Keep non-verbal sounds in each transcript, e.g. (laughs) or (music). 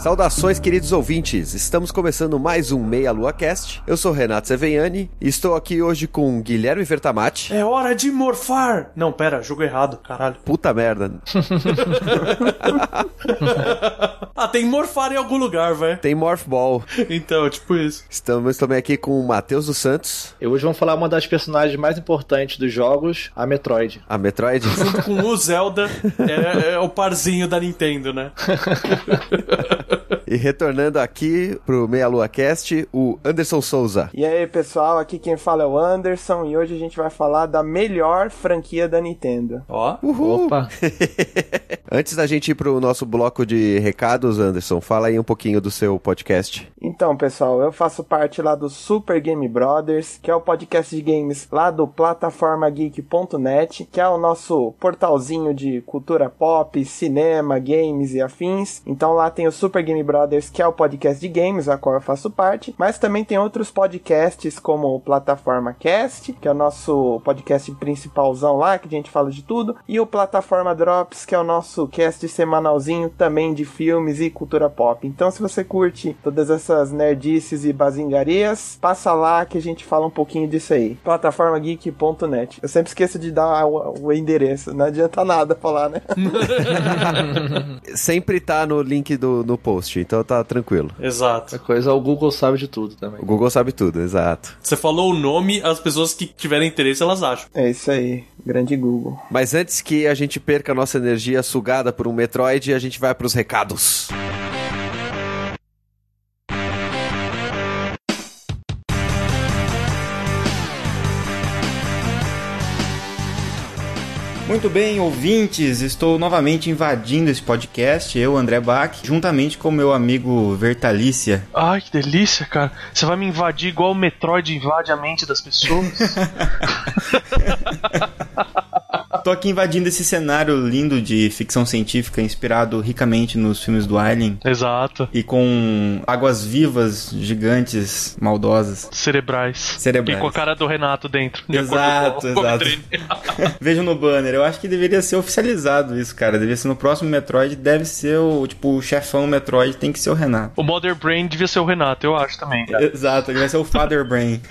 Saudações, queridos ouvintes! Estamos começando mais um Meia Lua Cast. Eu sou Renato Seveniani e estou aqui hoje com Guilherme Vertamati. É hora de morfar! Não, pera, jogo errado, caralho. Puta merda. (laughs) ah, tem morfar em algum lugar, velho. Tem Morphball. (laughs) Então, tipo isso. Estamos também aqui com o Matheus dos Santos. E hoje vamos falar uma das personagens mais importantes dos jogos, a Metroid. A Metroid? (laughs) Junto com o Zelda, é, é o parzinho da Nintendo, né? (laughs) E retornando aqui pro Meia Lua Cast, o Anderson Souza. E aí, pessoal, aqui quem fala é o Anderson e hoje a gente vai falar da melhor franquia da Nintendo. Ó, Uhul. Opa! (laughs) Antes da gente ir pro nosso bloco de recados, Anderson, fala aí um pouquinho do seu podcast. Então, pessoal, eu faço parte lá do Super Game Brothers, que é o podcast de games lá do plataformageek.net, que é o nosso portalzinho de cultura pop, cinema, games e afins. Então lá tem o Super Game Brothers, que é o podcast de games, a qual eu faço parte, mas também tem outros podcasts como o Plataforma Cast, que é o nosso podcast principalzão lá, que a gente fala de tudo, e o Plataforma Drops, que é o nosso cast semanalzinho também de filmes e cultura pop. Então, se você curte todas essas nerdices e bazingarias, passa lá que a gente fala um pouquinho disso aí. Plataformageek.net. Eu sempre esqueço de dar o, o endereço, não adianta nada falar, né? (laughs) (laughs) Sempre tá no link do no post, então tá tranquilo. exato. Essa coisa, o Google sabe de tudo também. O Google sabe tudo, exato. Você falou o nome, as pessoas que tiverem interesse, elas acham. É isso aí, grande Google. Mas antes que a gente perca a nossa energia sugada por um Metroid, a gente vai pros recados. Muito bem, ouvintes, estou novamente invadindo esse podcast, eu, André Bach, juntamente com meu amigo Vertalícia. Ai, que delícia, cara. Você vai me invadir igual o Metroid invade a mente das pessoas? (laughs) Tô aqui invadindo esse cenário lindo de ficção científica inspirado ricamente nos filmes do Alien Exato. e com águas vivas gigantes maldosas. Cerebrais. Cerebrais. E com a cara do Renato dentro. de Exato, com exato. (laughs) Vejam no banner, eu acho que deveria ser oficializado isso, cara. Deveria ser no próximo Metroid, deve ser o, tipo, o chefão Metroid tem que ser o Renato. O Mother Brain devia ser o Renato, eu acho também. cara. Exato, ele vai ser o Father Brain. (laughs)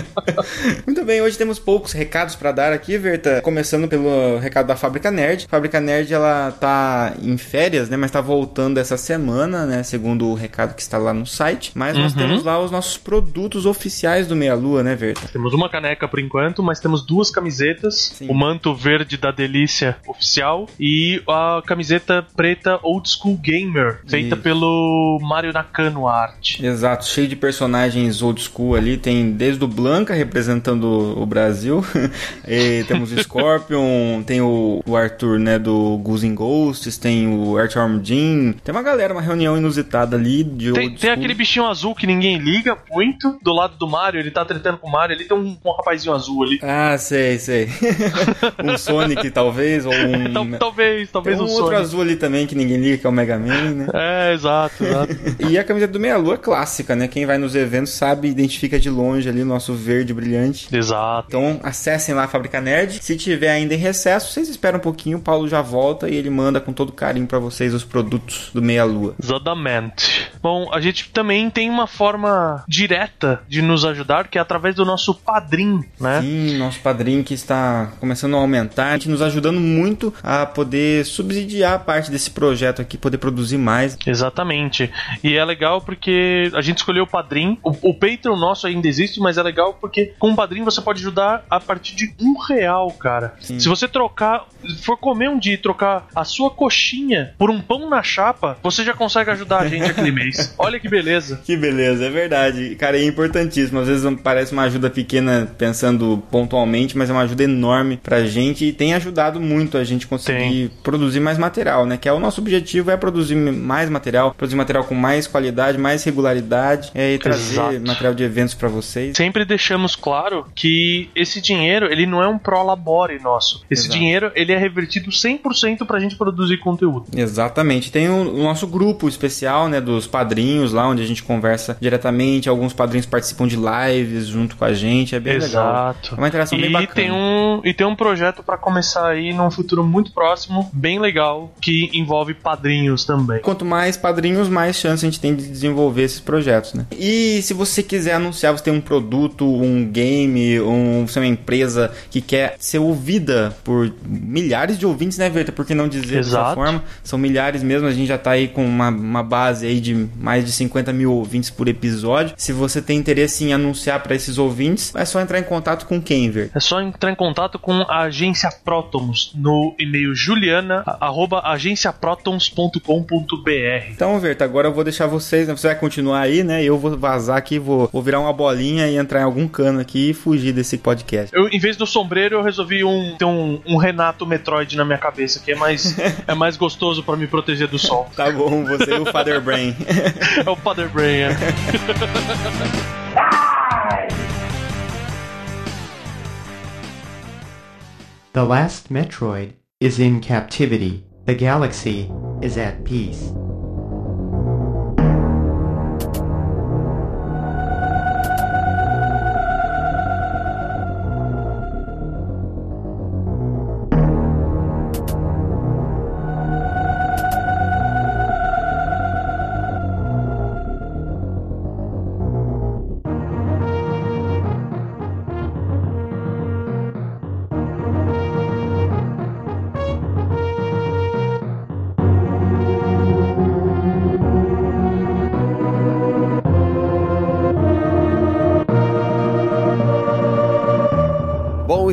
(laughs) Muito bem, hoje temos poucos recados pra dar aqui, Verta. Começando pelo recado da Fábrica Nerd. A Fábrica Nerd, ela tá em férias, né? Mas tá voltando essa semana, né? Segundo o recado que está lá no site. Mas nós Uhum. temos lá os nossos produtos oficiais do Meia Lua, né, Verta? Temos uma caneca por enquanto, mas temos duas camisetas. Sim. O manto verde da Delícia oficial e a camiseta preta Old School Gamer, feita Isso. pelo Mario Nakano Art. Exato, cheio de personagens old school ali. Tem desde o Blanca representando o Brasil. (laughs) e temos o Scorpion, tem o, o Arthur, né, do Goose and Ghosts, tem o Earthworm Jim. Tem uma galera, uma reunião inusitada ali de Tem, tem aquele bichinho azul que ninguém liga muito, do lado do Mario, ele tá tretando com o Mario, ali tem um, um rapazinho azul ali. Ah, sei, sei. (laughs) um Sonic, talvez, ou um... Tal- talvez, Tem talvez um um outro Sonic. azul ali também que ninguém liga, que é o Mega Man, né? É, exato, exato. (laughs) E a camiseta do Meia Lua é clássica, né? Quem vai nos eventos sabe, identifica de longe ali o nosso verde brilhante. exato. Então acessem lá a Fábrica Nerd. Se tiver ainda em recesso, vocês esperam um pouquinho, o Paulo já volta e ele manda com todo carinho pra vocês os produtos do Meia Lua. Exatamente. Bom, a gente também tem uma forma direta de nos ajudar, que é através do nosso padrim, né? Sim, nosso padrinho que está começando a aumentar, a gente nos ajudando muito a poder subsidiar parte desse projeto aqui, poder produzir mais. Exatamente. E é legal porque a gente escolheu o padrim. O, o Patreon nosso ainda existe, mas é legal porque com o padrim você pode ajudar a partir de um real real, cara. Se você trocar, for comer um dia e trocar a sua coxinha por um pão na chapa, você já consegue ajudar a gente aquele mês. (laughs) Olha que beleza. Que beleza, é verdade. Cara, é importantíssimo. Às vezes parece uma ajuda pequena pensando pontualmente, mas é uma ajuda enorme pra gente e tem ajudado muito a gente conseguir produzir mais material, né? Que é o nosso objetivo é produzir mais material, produzir material com mais qualidade, mais regularidade é, e trazer Exato. material de eventos pra vocês. Sempre deixamos claro que esse dinheiro, ele não é um pro labore nosso. Esse Exato. dinheiro, ele é revertido 100% pra gente produzir conteúdo. Exatamente. Tem o, o nosso grupo especial, né, dos padrinhos lá, onde a gente conversa diretamente. Alguns padrinhos participam de lives junto com a gente. É bem legal. Exato. É uma interação bem E bacana. tem um e tem um projeto pra começar aí num futuro muito próximo, bem legal, que envolve padrinhos também. Quanto mais padrinhos, mais chance a gente tem de desenvolver esses projetos, né? E se você quiser anunciar, você tem um produto, um game, um, você é uma empresa que quer ser ouvida por milhares de ouvintes, né, Verta? Por que não dizer dessa Exato. forma? São milhares mesmo, a gente já tá aí com uma, uma base aí de mais de 50 mil ouvintes por episódio. Se você tem interesse em anunciar para esses ouvintes, é só entrar em contato com quem, Verta? É só entrar em contato com a agência Protons no e-mail juliana arroba agenciaprotons.com.br. Então, Verta, agora eu vou deixar vocês, né? Você vai continuar aí, né? Eu vou vazar aqui, vou, vou virar uma bolinha e entrar em algum cano aqui e fugir desse podcast. Eu, em vez do sombreiro, eu resolvi um, ter um, um Renato Metroid na minha cabeça, que é mais, (laughs) é mais gostoso pra me proteger do sol. Tá bom, você e o Father Brain. (laughs) É o Father Brain. é. (laughs) The last Metroid is in captivity. The galaxy is at peace.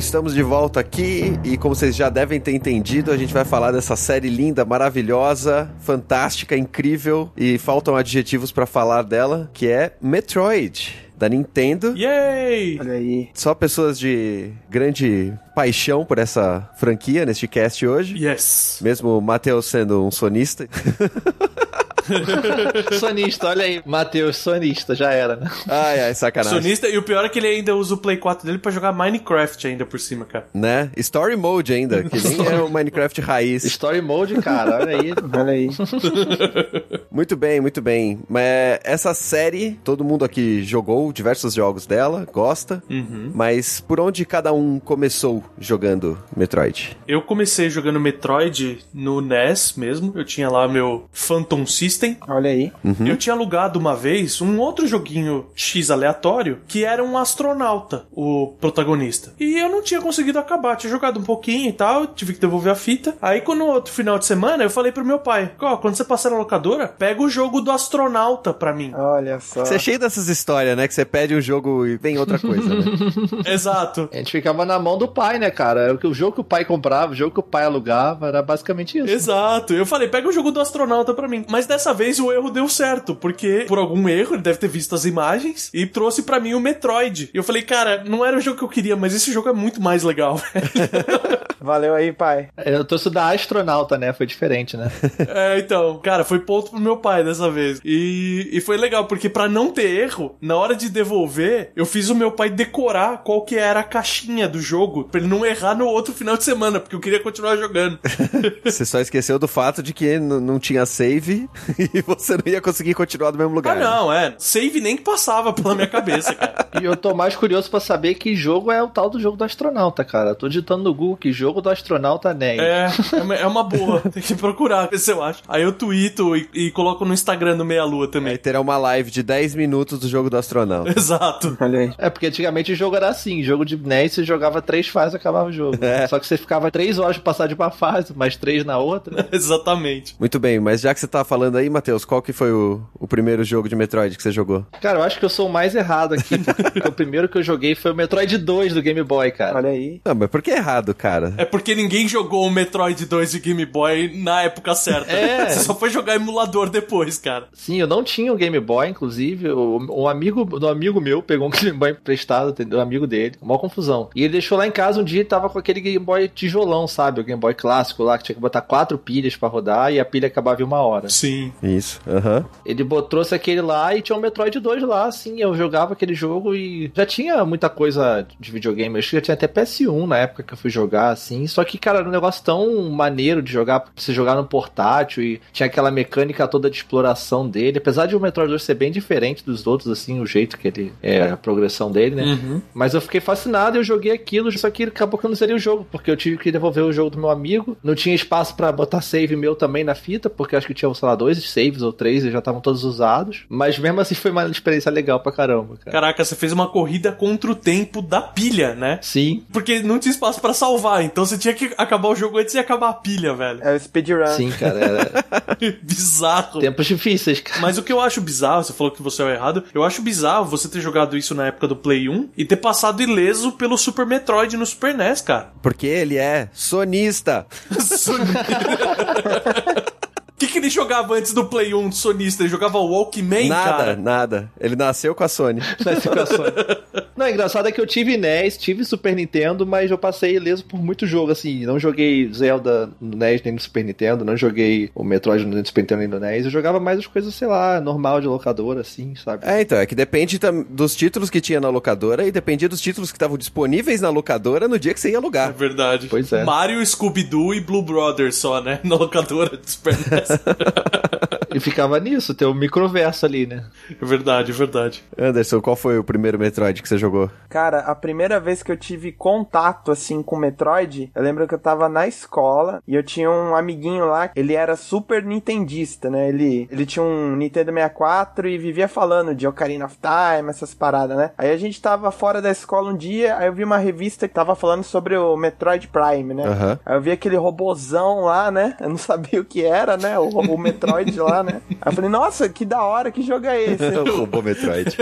Estamos de volta aqui e como vocês já devem ter entendido, a gente vai falar dessa série linda, maravilhosa, fantástica, incrível e faltam adjetivos pra falar dela, que é Metroid da Nintendo. Yay! Olha aí. Só pessoas de grande paixão por essa franquia neste cast hoje. Yes. Mesmo o Matheus sendo um sonista. (laughs) (laughs) sonista, olha aí. Matheus, sonista, já era, né? Ai, ai, sacanagem. Sonista, e o pior é que ele ainda usa o Play 4 dele pra jogar Minecraft ainda por cima, cara. Né? Story Mode ainda, que nem é o Minecraft raiz. Story Mode, cara, olha aí. (laughs) Olha aí. (laughs) Muito bem, muito bem. Mas essa série, todo mundo aqui jogou diversos jogos dela, gosta. Mas por onde cada um começou jogando Metroid? Eu comecei jogando Metroid no NES mesmo. Eu tinha lá meu Phantom System. Olha aí. Eu tinha alugado uma vez um outro joguinho X aleatório que era um astronauta, o protagonista. E eu não tinha conseguido acabar. Tinha jogado um pouquinho e tal, tive que devolver a fita. Aí, quando no outro final de semana, eu falei pro meu pai: Ó, quando você passar na locadora, pega o jogo do astronauta pra mim. Olha só. Você é cheio dessas histórias, né? Que você pede um jogo e vem outra coisa, né? (laughs) Exato. A gente ficava na mão do pai, né, cara? Era o que- O jogo que o pai comprava, o jogo que o pai alugava, era basicamente isso. Exato. Eu falei, pega o jogo do astronauta pra mim. Mas dessa vez o erro deu certo, porque por algum erro ele deve ter visto as imagens e trouxe pra mim o Metroid. E eu falei, cara, não era o jogo que eu queria, mas esse jogo é muito mais legal. (laughs) Valeu aí, pai. Eu trouxe da astronauta, né? Foi diferente, né? (laughs) é, então, cara, foi ponto pro meu pai dessa vez. E, e foi legal, porque pra não ter erro, na hora de devolver, eu fiz o meu pai decorar qual que era a caixinha do jogo, pra ele não errar no outro final de semana, porque eu queria continuar jogando. (laughs) Você só esqueceu do fato de que não tinha save (laughs) e você não ia conseguir continuar no mesmo ah, lugar. não, é. Save nem passava pela minha cabeça, cara. E eu tô mais curioso pra saber que jogo é o tal do jogo do astronauta, cara. Eu tô digitando no Google que jogo jogo do astronauta NES. É, é uma- é boa. (laughs) Tem que procurar, ver se eu acho. Aí eu tweeto e, e coloco no Instagram do Meia Lua Aí também. terá uma live de 10 minutos do jogo do astronauta. (laughs) Exato. Olha aí. É, porque antigamente o jogo era assim, jogo de NES você jogava três fases e acabava o jogo. Só que você ficava três horas pra passar de uma fase, mais três na outra. (laughs) Exatamente. Muito bem, mas já que você tá falando aí, Matheus, qual que foi o, o primeiro jogo de Metroid que você jogou? Cara, eu acho que eu sou o mais errado aqui, porque o primeiro que eu joguei foi o Metroid 2 do Game Boy, cara. Olha aí. Não, mas por que errado, cara? É porque ninguém jogou o Metroid 2 de Game Boy na época certa. É. (laughs) Você só foi jogar emulador depois, cara. Sim, eu não tinha um Game Boy, inclusive. o- Um amigo do amigo meu pegou um (laughs) Game Boy emprestado, entendeu? Um amigo dele. Uma confusão. E ele deixou lá em casa um dia e tava com aquele Game Boy tijolão, sabe? O Game Boy clássico lá, que tinha que botar quatro pilhas pra rodar e a pilha acabava em uma hora. Sim. Isso, aham. Ele botou, trouxe aquele lá e tinha um Metroid 2 lá, assim. Eu jogava aquele jogo e já tinha muita coisa de videogame. Eu acho que já tinha até PS1 na época que eu fui jogar, assim. Só que, cara, era um negócio tão maneiro de jogar, pra você jogar no portátil e tinha aquela mecânica toda de exploração dele. Apesar de o Metroid 2 ser bem diferente dos outros, assim, o jeito que ele é, a progressão dele, né? Uhum. Mas eu fiquei fascinado e eu joguei aquilo, só que acabou que eu não seria o jogo, porque eu tive que devolver o jogo do meu amigo. Não tinha espaço pra botar save meu também na fita, porque acho que tinha, sei lá, dois saves ou três e já estavam todos usados. Mas mesmo assim foi uma experiência legal pra caramba, cara. Caraca, você fez uma corrida contra o tempo da pilha, né? Sim, Porque não tinha espaço pra salvar, então você tinha que acabar o jogo antes de acabar a pilha, velho. É o speedrun. sim, cara. Era (laughs) Bizarro. tempos difíceis, cara. Mas o que eu acho bizarro, você falou que você é o errado, eu acho bizarro você ter jogado isso na época do Play 1 e ter passado ileso pelo Super Metroid no Super NES, cara. Porque ele é sonista. (laughs) O (laughs) que, que ele jogava antes do Play 1 sonista? Ele jogava Walkman, nada, cara? nada. Ele nasceu com a Sony. (laughs) Nessa situação. Não, o engraçado é que eu tive NES, tive Super Nintendo, mas eu passei ileso por muito jogo, assim. Não joguei Zelda no NES nem no Super Nintendo, não joguei o Metroid no Super Nintendo nem no NES. Eu jogava mais as coisas, sei lá, normal de locadora, assim, sabe? É, então, é que depende dos títulos que tinha na locadora e dependia dos títulos que estavam disponíveis na locadora no dia que você ia É alugar. verdade. Pois é. Mario, Scooby-Doo e Blue Brothers só, né? (laughs) Na locadora do Super NES. (laughs) E ficava nisso, ter um microverso ali, né? é verdade, é verdade. Anderson, qual foi o primeiro Metroid que você jogou? Cara, a primeira vez que eu tive contato, assim, com Metroid, eu lembro que eu tava na escola e eu tinha um amiguinho lá, ele era super nintendista, né? Ele, ele tinha um Nintendo 64 e vivia falando de Ocarina of Time, essas paradas, né? Aí a gente tava fora da escola um dia, aí eu vi uma revista que tava falando sobre o Metroid Prime, né? Aham. Aí eu vi aquele robozão lá, né? Eu não (laughs) sabia o que era, né? O, o Metroid lá, né? Aí eu falei, nossa, que da hora, que jogo é esse? (laughs) o robô Metroid.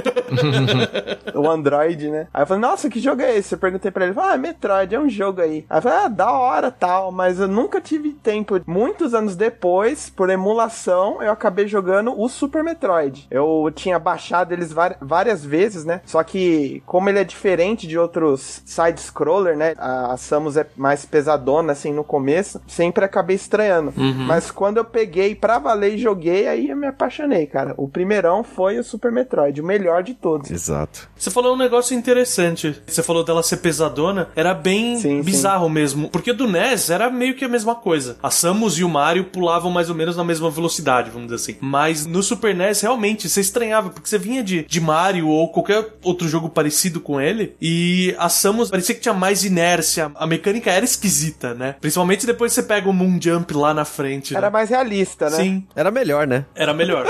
(laughs) o Android, né? Aí eu falei, nossa, que jogo é esse? Eu perguntei pra ele, ah, Metroid, é um jogo aí. Aí eu falei, ah, da hora, tal, mas eu nunca tive tempo. Muitos anos depois, por emulação, eu acabei jogando o Super Metroid. Eu tinha baixado eles várias vezes, né? Só que, como ele é diferente de outros side-scroller, né? A, a Samus é mais pesadona, assim, no começo, sempre acabei estranhando. Mas quando eu peguei pra valer e joguei, aí eu me apaixonei, cara. O primeirão foi o Super Metroid, o melhor de todos. Exato. Você falou um negócio interessante. Você falou dela ser pesadona. Era bem Sim, bizarro mesmo. Porque do NES era meio que a mesma coisa. A Samus e o Mario pulavam mais ou menos na mesma velocidade, vamos dizer assim. Mas no Super NES, realmente, você estranhava. Porque você vinha de, de Mario ou qualquer outro jogo parecido com ele. E a Samus parecia que tinha mais inércia. A mecânica era esquisita, né? Principalmente depois que você pega o Moon Jump lá na frente. né? Era mais realista, né? Sim, Era melhor, né? era melhor.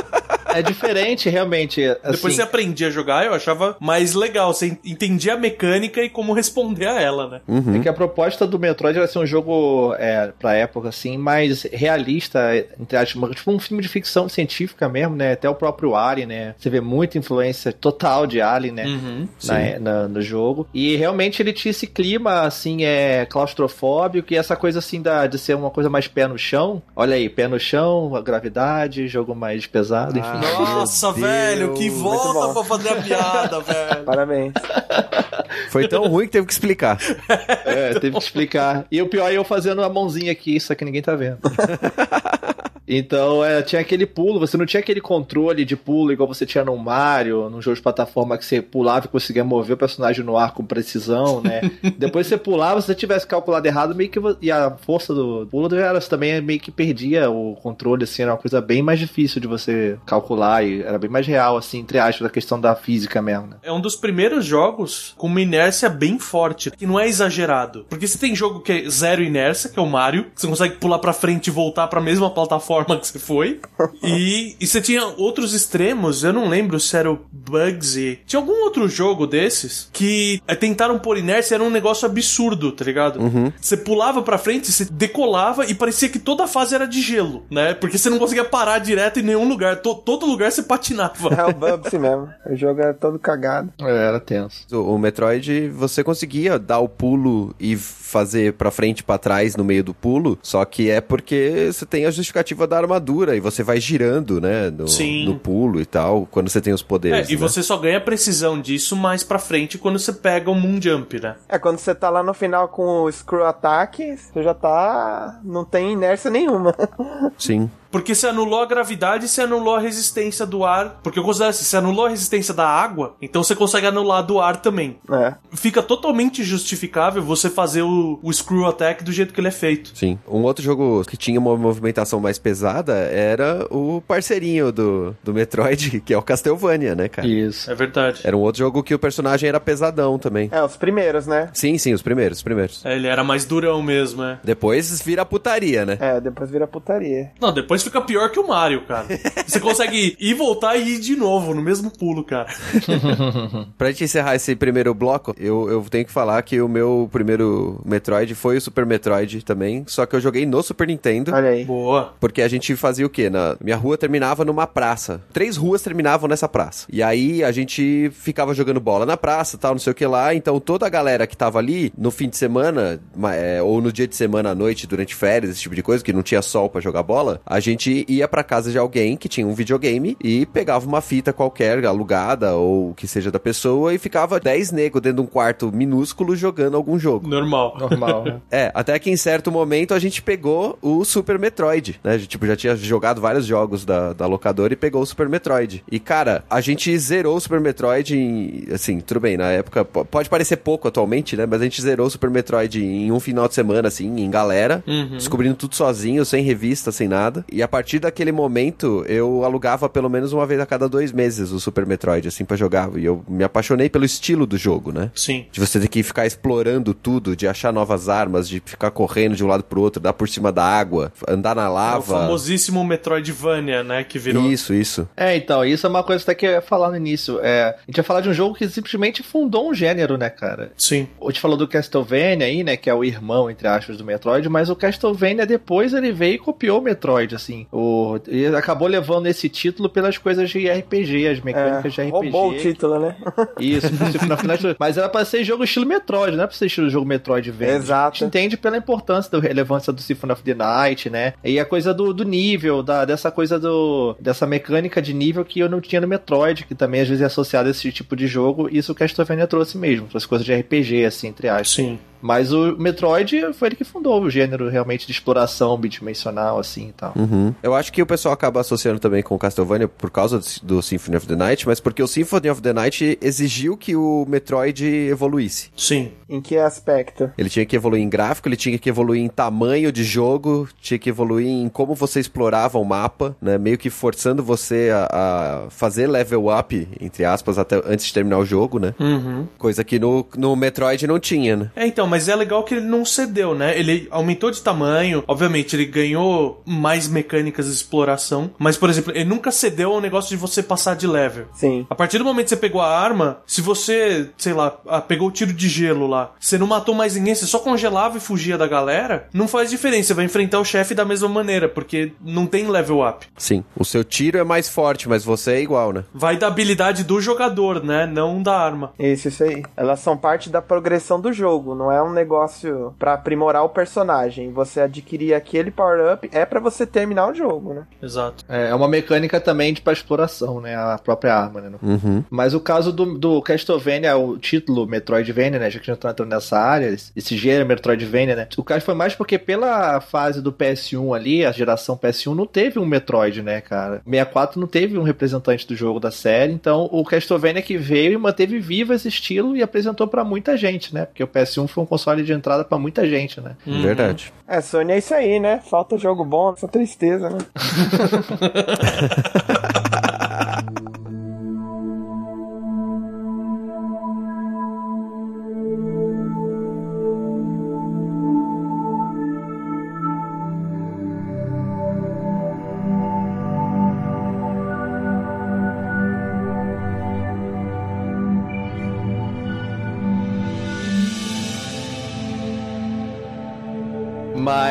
É diferente, realmente. Assim, Depois você aprendia a jogar, eu achava mais legal. Você entendia a mecânica e como responder a ela, né? É que a proposta do Metroid era ser um jogo, é, pra época, assim, mais realista, entre aspas, tipo um filme de ficção científica mesmo, né? Até o próprio Alien, né? Você vê muita influência total de Alien, né? Uhum. na- na- no jogo. E realmente ele tinha esse clima, assim, é claustrofóbico e essa coisa, assim, da, de ser uma coisa mais pé no chão. Olha aí, pé no chão, a gravidade, jogo mais pesado, enfim. Nossa, velho, que volta pra fazer a piada, (laughs) velho. Parabéns. Foi tão ruim que teve que explicar. É, teve que explicar. E o pior é eu fazendo a mãozinha aqui, só que ninguém tá vendo. (laughs) Então, é, tinha aquele pulo, você não tinha aquele controle de pulo igual você tinha no Mario, num jogo de plataforma que você pulava e conseguia mover o personagem no ar com precisão, né? (laughs) Depois você pulava, se você tivesse calculado errado, meio que e a força do pulo era também meio que perdia o controle, assim, era uma coisa bem mais difícil de você calcular e era bem mais real, assim, entre aspas, a questão da física mesmo, né? É um dos primeiros jogos com uma inércia bem forte, que não é exagerado. Porque você tem jogo que é zero inércia, que é o Mario, que você consegue pular pra frente e voltar pra mesma plataforma que você foi. (laughs) E, e você tinha outros extremos, eu não lembro se era o Bugsy. Tinha algum outro jogo desses que é, tentaram pôr inércia, era um negócio absurdo, tá ligado? Você pulava pra frente, você decolava e parecia que toda a fase era de gelo, né? Porque você não conseguia parar direto em nenhum lugar. To- todo lugar você patinava. É o Bubsy mesmo. O jogo era todo cagado. É, era tenso. O, o Metroid, você conseguia dar o pulo e fazer pra frente e pra trás no meio do pulo, só que é porque você tem a justificativa da armadura e você vai girando, né, no, Sim. no pulo e tal, quando você tem os É, poderes. e né? você só ganha precisão disso mais pra frente quando você pega o Moon Jump, né? É, quando você tá lá no final com o Screw Attack, você já tá. não tem inércia nenhuma. Sim. (laughs) Porque você anulou a gravidade e você anulou a resistência do ar. Porque eu considero assim, você anulou a resistência da água, então você consegue anular do ar também. É. Fica totalmente justificável você fazer o, o Screw Attack do jeito que ele é feito. Sim. Um outro jogo que tinha uma movimentação mais pesada era o parceirinho do, do Metroid, (laughs) que é o Castlevania, né, cara? Isso. É verdade. Era um outro jogo que o personagem era pesadão também. É, os primeiros, né? Sim, sim, os primeiros, os primeiros. É, ele era mais durão mesmo, é. Depois vira putaria, né? É, depois vira putaria. Não, depois fica pior que o Mario, cara. Você consegue ir, voltar e ir de novo no mesmo pulo, cara. (laughs) Pra gente encerrar esse primeiro bloco, eu, eu tenho que falar que o meu primeiro Metroid foi o Super Metroid também, só que eu joguei no Super Nintendo. Olha aí. Boa. Porque a gente fazia o quê? Na minha rua terminava numa praça. Três ruas terminavam nessa praça. E aí a gente ficava jogando bola na praça, tal, não sei o que lá. Então toda a galera que tava ali no fim de semana, ma- é, ou no dia de semana à noite, durante férias, esse tipo de coisa, que não tinha sol pra jogar bola, a gente ia pra casa de alguém que tinha um videogame e pegava uma fita qualquer, alugada ou que seja da pessoa, e ficava 10 negros dentro de um quarto minúsculo jogando algum jogo. Normal. Normal, né? (laughs) É, até que em certo momento a gente pegou o Super Metroid, né? A gente, tipo, já tinha jogado vários jogos da, da locadora e pegou o Super Metroid. E, cara, a gente zerou o Super Metroid em, assim, tudo bem, na época, po- pode parecer pouco atualmente, né? Mas a gente zerou o Super Metroid em um final de semana, assim, em galera, descobrindo tudo sozinho, sem revista, sem nada. E a partir daquele momento, eu alugava pelo menos uma vez a cada dois meses o Super Metroid, assim, pra jogar. E eu me apaixonei pelo estilo do jogo, né? Sim. De você ter que ficar explorando tudo, de achar novas armas, de ficar correndo de um lado pro outro, dar por cima da água, andar na É o lava. famosíssimo Metroidvania, né? Que virou. Isso, isso. É, então, isso é uma coisa até que eu ia falar no início. É, a gente ia falar de um jogo que simplesmente fundou um gênero, né, cara? Sim. A gente falou do Castlevania aí, né, que é o irmão, entre aspas, do Metroid, mas o Castlevania depois ele veio e copiou o Metroid, assim. O, e acabou levando esse título pelas coisas de RPG, as mecânicas de É, RPG. roubou o título, né? (laughs) Isso, no final, mas era pra ser jogo estilo Metroid, não é pra ser estilo jogo Metroidvania. Exato. A gente entende pela importância da relevância do Symphony of the Night, né? E a coisa do, do nível, da, dessa coisa do. dessa mecânica de nível que eu não tinha no Metroid, que também às vezes é associado a esse tipo de jogo. Isso o Castlevania trouxe mesmo, trouxe coisas de RPG, assim, entre aspas. Sim. Mas o Metroid foi ele que fundou o gênero realmente de exploração bidimensional, assim e tal. Uhum. Eu acho que o pessoal acaba associando também com o Castlevania por causa do, do Symphony of the Night, mas porque o Symphony of the Night exigiu que o Metroid evoluísse. Sim. Em que aspecto? Ele tinha que evoluir em gráfico, ele tinha que evoluir em tamanho de jogo, tinha que evoluir em como você explorava o mapa, né? Meio que forçando você a, a fazer level up, entre aspas, até antes de terminar o jogo, né? Uhum. Coisa que no, no Metroid não tinha, né? É, então, mas é legal que ele não cedeu, né? Ele aumentou de tamanho, obviamente, ele ganhou mais mecânicas de exploração, mas, por exemplo, ele nunca cedeu ao negócio de você passar de level. Sim. A partir do momento que você pegou a arma, se você, sei lá, ah, pegou o tiro de gelo lá, você não matou mais ninguém, você só congelava e fugia da galera, não faz diferença, você vai enfrentar o chefe da mesma maneira, porque não tem level up. Sim. O seu tiro é mais forte, mas você é igual, né? Vai da habilidade do jogador, né? Não da arma. Isso, isso aí. Elas são parte da progressão do jogo, não é um negócio pra aprimorar o personagem. Você adquirir aquele power-up é pra você terminar o jogo, né? Exato. É é uma mecânica também de pra exploração, né? A própria arma, né? Uhum. Mas o caso do, do Castlevania, o título Metroidvania, né? Já que a gente tá entrando nessa área, esse gênero Metroidvania, né? O caso foi mais porque pela fase do PS1 ali, a geração PS1 não teve um Metroid, né, cara? 64 não teve um representante do jogo da série, então o Castlevania que veio e manteve vivo esse estilo e apresentou pra muita gente, né? Porque o PS1 foi um console de entrada pra muita gente, né? Verdade. É, Sony é isso aí, né? Falta jogo bom, essa tristeza, né? (laughs)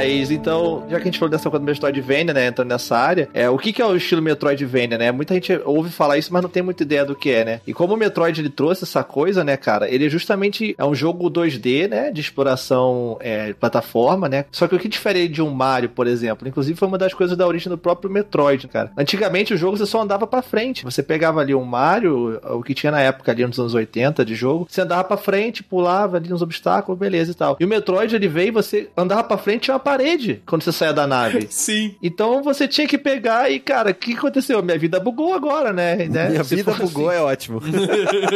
Mas então, já que a gente falou dessa coisa do Metroidvania, né, entrando nessa área, é, o que, que é o estilo Metroidvania, né? Muita gente ouve falar isso, mas não tem muita ideia do que é, né? E como o Metroid ele trouxe essa coisa, né, cara, ele é justamente é um jogo 2D, né, de exploração é, plataforma, né? Só que o que difere de um Mario, por exemplo, inclusive foi uma das coisas da origem do próprio Metroid, cara. Antigamente o jogo você só andava pra frente. Você pegava ali um Mario, o que tinha na época ali nos anos 80 de jogo, você andava pra frente, pulava ali nos obstáculos, beleza e tal. E o Metroid ele veio e você andava pra frente tinha uma parede quando você saia da nave. (laughs) Sim. Então você tinha que pegar e, cara, o que aconteceu? Minha vida bugou agora, né? né? Minha Se vida bugou, assim- é ótimo. (laughs)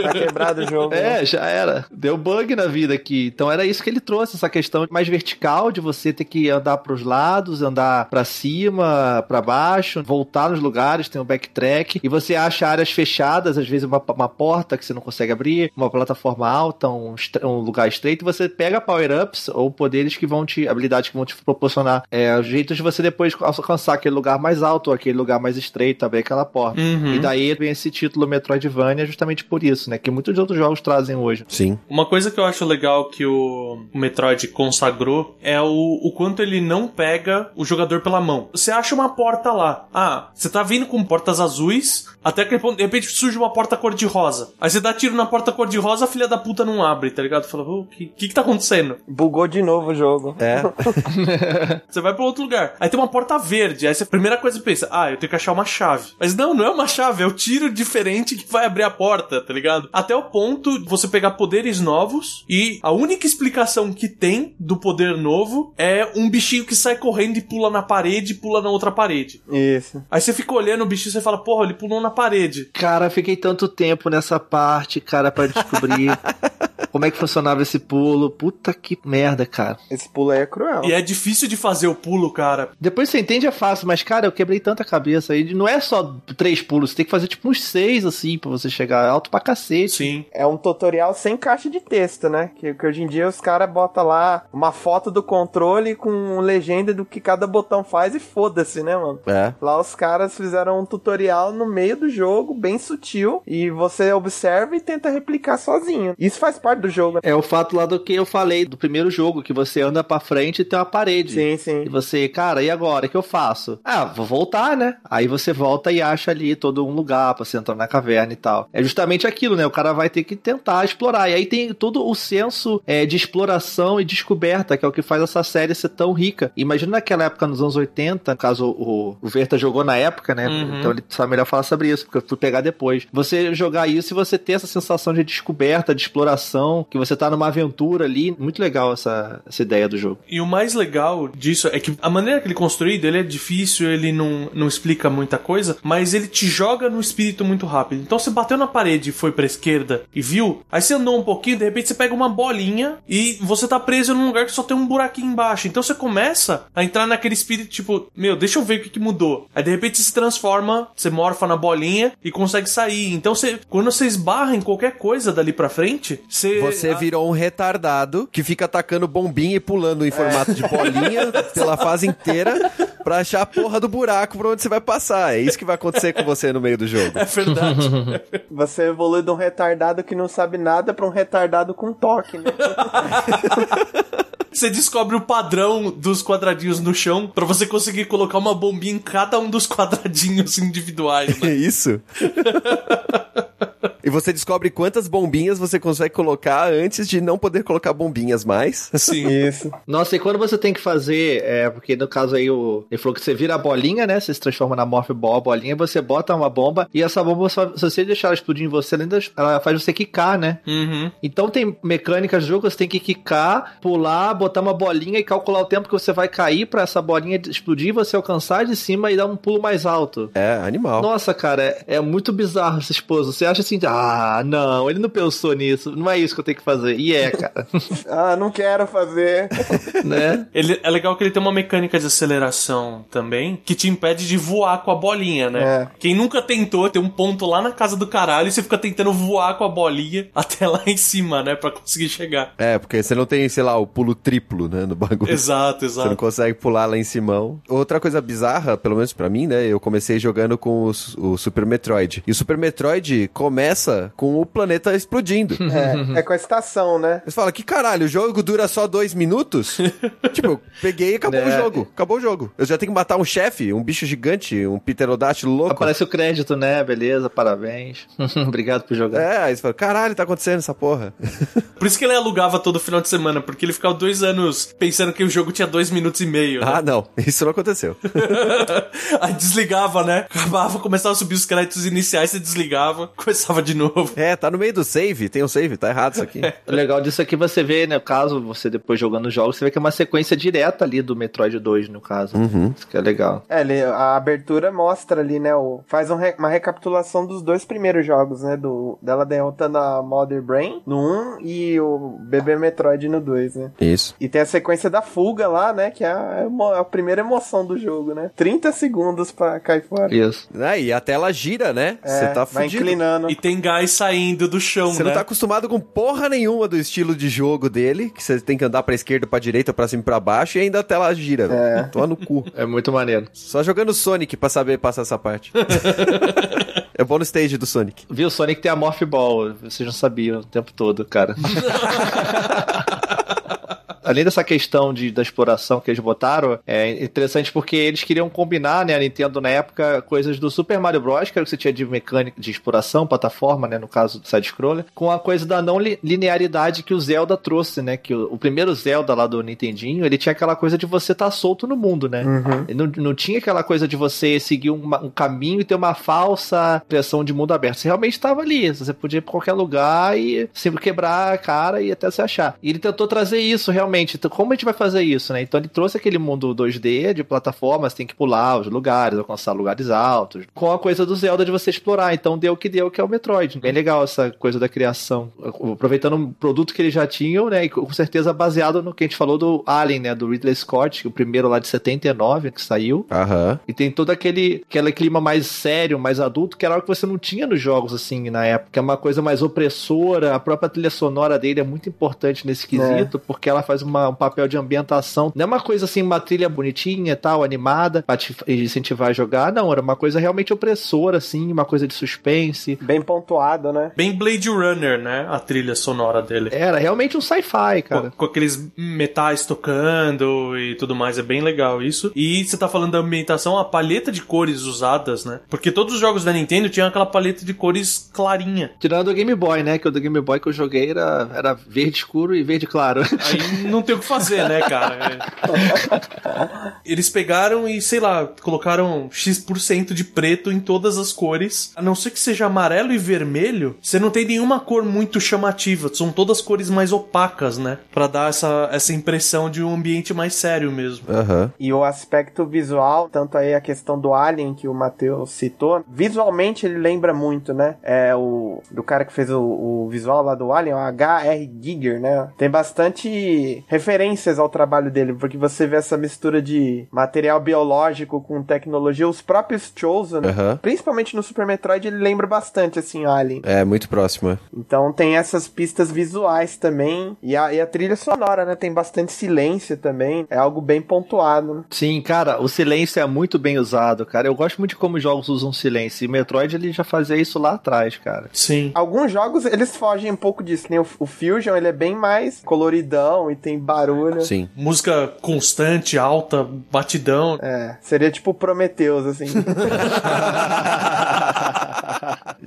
Tá quebrado o jogo. né? É, já era. Deu bug na vida aqui. Então era isso que ele trouxe, essa questão mais vertical de você ter que andar pros lados, andar pra cima, pra baixo, voltar nos lugares, tem um backtrack. E você acha áreas fechadas, às vezes uma, uma porta que você não consegue abrir, uma plataforma alta, um, um lugar estreito. E você pega power-ups ou poderes que vão te. habilidades que vão te proporcionar é, jeitos de você depois alcançar aquele lugar mais alto ou aquele lugar mais estreito, abrir aquela porta. Uhum. E daí vem esse título Metroidvania justamente por isso, né? Que muitos outros jogos trazem hoje. Sim. Uma coisa que eu acho legal que o Metroid consagrou é o, o quanto ele não pega o jogador pela mão. Você acha uma porta lá. Ah, você tá vindo com portas azuis, até que de repente surge uma porta cor-de-rosa. Aí você dá tiro na porta cor-de-rosa, a filha da puta não abre, tá ligado? Fala, o que, que que tá acontecendo? Bugou de novo o jogo. É. (laughs) (laughs) Você vai pra outro lugar. Aí tem uma porta verde. Aí você, a primeira coisa que pensa, ah, eu tenho que achar uma chave. Mas não, não é uma chave, é o tiro diferente que vai abrir a porta, tá ligado? Até o ponto de você pegar poderes novos e a única explicação que tem do poder novo é um bichinho que sai correndo e pula na parede e pula na outra parede. Isso. Aí você fica olhando o bichinho e você fala, porra, ele pulou na parede. Cara, fiquei tanto tempo nessa parte, cara, pra descobrir (laughs) como é que funcionava esse pulo. Puta que merda, cara. Esse pulo aí é cruel. E é difícil de fazer o pulo, cara. Depois você entende é fácil, mas cara, eu quebrei tanta cabeça aí. Não é só três pulos, você tem que fazer tipo uns seis assim pra você chegar É alto pra cacete. Sim. É um tutorial sem caixa de texto, né? Que, que hoje em dia os caras botam lá uma foto do controle com legenda do que cada botão faz e foda-se, né, mano? É. Lá os caras fizeram um tutorial no meio do jogo, bem sutil, e você observa e tenta replicar sozinho. Isso faz parte do jogo. né? É o fato lá do que eu falei do primeiro jogo, que você anda pra frente e tem uma parede. Sim, sim. E você, cara, e agora? O que eu faço? Ah, vou voltar, né? Aí você volta e acha ali todo um lugar pra você entrar na caverna e tal. É justamente aquilo, né? O cara vai ter que tentar explorar. E aí tem todo o senso é, de exploração e descoberta, que é o que faz essa série ser tão rica. Imagina naquela época, nos anos 80, no caso o, o Verta jogou na época, né? Uhum. Então ele sabe melhor falar sobre isso, porque eu fui pegar depois. Você jogar isso e você ter essa sensação de descoberta, de exploração, que você tá numa aventura ali. Muito legal essa, essa ideia do jogo. E o mais legal disso é que a maneira que ele é construído, ele é difícil, ele não, não explica muita coisa, mas ele te joga no espírito muito rápido. Então você bateu na parede e foi pra esquerda e viu, aí você andou um pouquinho, de repente você pega uma bolinha e você tá preso num lugar que só tem um buraquinho embaixo. Então você começa a entrar naquele espírito tipo, meu, deixa eu ver o que, que mudou. Aí de repente se transforma, você morfa na bolinha e consegue sair. Então você, quando você esbarra em qualquer coisa dali pra frente, você. Você virou um retardado que fica atacando bombinha e pulando em formato de (laughs) bolinha pela fase inteira pra achar a porra do buraco por onde você vai passar. É isso que vai acontecer com você no meio do jogo. É verdade. (laughs) Você evolui de um retardado que não sabe nada pra um retardado com toque, né? Você descobre o padrão dos quadradinhos no chão pra você conseguir colocar uma bombinha em cada um dos quadradinhos individuais, É né? isso? (laughs) E você descobre quantas bombinhas você consegue colocar antes de não poder colocar bombinhas mais. Sim. (laughs) Isso. Nossa, e quando você tem que fazer, é, porque no caso aí o, ele falou que você vira a bolinha, né? Você se transforma na Morph Ball, a bolinha, você bota uma bomba e essa bomba, só, se você deixar ela explodir em você, ela, ainda, ela faz você quicar, né? Uhum. Então tem mecânicas do jogo, você tem que quicar, pular, botar uma bolinha e calcular o tempo que você vai cair pra essa bolinha explodir, você alcançar de cima e dar um pulo mais alto. É, animal. Nossa, cara, é, é muito bizarro essa esposa. Você acha assim, ah, não, ele não pensou nisso, não é isso que eu tenho que fazer. E é, cara, (laughs) Ah, não quero fazer. (laughs) né? Ele, é legal que ele tem uma mecânica de aceleração também que te impede de voar com a bolinha, né? É. Quem nunca tentou ter um ponto lá na casa do caralho e você fica tentando voar com a bolinha (laughs) até lá em cima, né? Pra conseguir chegar. É, porque você não tem, sei lá, o pulo triplo, né, no bagulho. Exato, Você não exato. consegue pular lá em cima. Outra coisa bizarra, pelo menos pra mim, né? Eu comecei jogando com o, o Super Metroid. E o Super Metroid começa com o planeta explodindo. (laughs) É, é com a estação, né? Você fala, que caralho, o jogo dura só dois minutos? (laughs) tipo, eu peguei e acabou o É. jogo. Acabou o jogo. Eu já tenho que matar um chefe, um bicho gigante, um pterodátilo louco. Aparece o crédito, né? Beleza, parabéns. (laughs) Obrigado por jogar. É, aí você fala, caralho, tá acontecendo essa porra. Por isso que ele alugava todo final de semana, porque ele ficava dois anos pensando que o jogo tinha dois minutos e meio. né? ah, não, isso não aconteceu. Aí desligava, né? Acabava, começava a subir os créditos iniciais, você desligava, começava de novo. é, tá no meio do save, tem um save, tá errado isso aqui. (laughs) O legal disso aqui você vê, né? Caso você depois jogando os jogos, você vê que é uma sequência direta ali do Metroid 2, no caso. Uhum. Isso que é legal. É, ele- a abertura mostra ali, né? O, faz um re- uma recapitulação dos dois primeiros jogos, né? Do, dela derrotando a Mother Brain no 1 e o bebê Metroid no 2, né? Isso. E tem a sequência da fuga lá, né? Que é a, emo- a primeira emoção do jogo, né? 30 segundos pra cair fora. Isso. Ah, e a tela gira, né? É, Você tá vai fudido. inclinando. E tem gás saindo do chão, Você né? não tá acostumado com porra nenhuma do estilo de jogo dele, que você tem que andar pra esquerda, pra direita, pra cima e pra baixo, e ainda a tela gira. É. velho. Toma no cu. É muito maneiro. Só jogando Sonic pra saber passar essa parte. é o bônus stage do Sonic. Viu? Sonic tem a Morph Ball. Vocês não sabiam o tempo todo, cara. (laughs) Além dessa questão de, da exploração que eles botaram, é interessante porque eles queriam combinar, né, a Nintendo na época, coisas do Super Mario Bros, que era o que você tinha de mecânica de exploração, plataforma, né, no caso do side-scroller, com a coisa da não li- linearidade que o Zelda trouxe, né, que o, o primeiro Zelda lá do Nintendinho, ele tinha aquela coisa de você estar solto no mundo, né? Ele Não, não tinha aquela coisa de você seguir uma- um caminho e ter uma falsa impressão de mundo aberto. Você realmente estava ali. Você podia ir pra qualquer lugar e sempre quebrar a cara e até se achar. E ele tentou trazer isso realmente. Então, como a gente vai fazer isso, né? Então ele trouxe aquele mundo 2D de plataformas, tem que pular os lugares, alcançar lugares altos, com a coisa do Zelda de você explorar. Então deu o que deu, que é o Metroid. Bem legal essa coisa da criação. Aproveitando um produto que eles já tinham, né? E com certeza baseado no que a gente falou do Alien, né? Do Ridley Scott, o primeiro lá de 79 que saiu. Aham. E tem todo aquele, aquele clima mais sério, mais adulto, que era algo que você não tinha nos jogos, assim, na época. Que é uma coisa mais opressora. A própria trilha sonora dele é muito importante nesse quesito, porque ela faz uma- um papel de ambientação. Não é uma coisa assim, uma trilha bonitinha e tal, animada, pra te incentivar a jogar. Não, era uma coisa realmente opressora, assim, uma coisa de suspense. Bem pontuado, né? Bem Blade Runner, né? A trilha sonora dele. Era realmente um sci-fi, cara. Com, com aqueles metais tocando e tudo mais, é bem legal isso. E você tá falando da ambientação, a paleta de cores usadas, né? Porque todos os jogos da Nintendo tinham aquela paleta de cores clarinha. Tirando o Game Boy, né? Que o do Game Boy que eu joguei era, era verde escuro e verde claro. Aí (laughs) não tem o que fazer, né, cara? (laughs) É. Eles pegaram e, sei lá, colocaram X% de preto em todas as cores. A não ser que seja amarelo e vermelho, você não tem nenhuma cor muito chamativa. São todas cores mais opacas, né? Pra dar essa, essa impressão de um ambiente mais sério mesmo. Aham. E o aspecto visual, tanto aí a questão do Alien que o Matheus citou, visualmente ele lembra muito, né? É o do cara que fez o, o visual lá do Alien, o H.R. Giger, né? Tem bastante referências ao trabalho dele, porque você vê essa mistura de material biológico com tecnologia, os próprios Chosen, principalmente no Super Metroid, ele lembra bastante assim Alien. É, muito próximo. Então tem essas pistas visuais também. E a, e a trilha sonora, né? Tem bastante silêncio também. É algo bem pontuado. né? Sim, cara, o silêncio é muito bem usado, cara. Eu gosto muito de como os jogos usam silêncio. E Metroid ele já fazia isso lá atrás, cara. Sim. Alguns jogos eles fogem um pouco disso, né? O, o Fusion ele é bem mais coloridão e tem barulho. Sim. Música constante, alta, batidão. É, seria tipo Prometheus, assim. (laughs)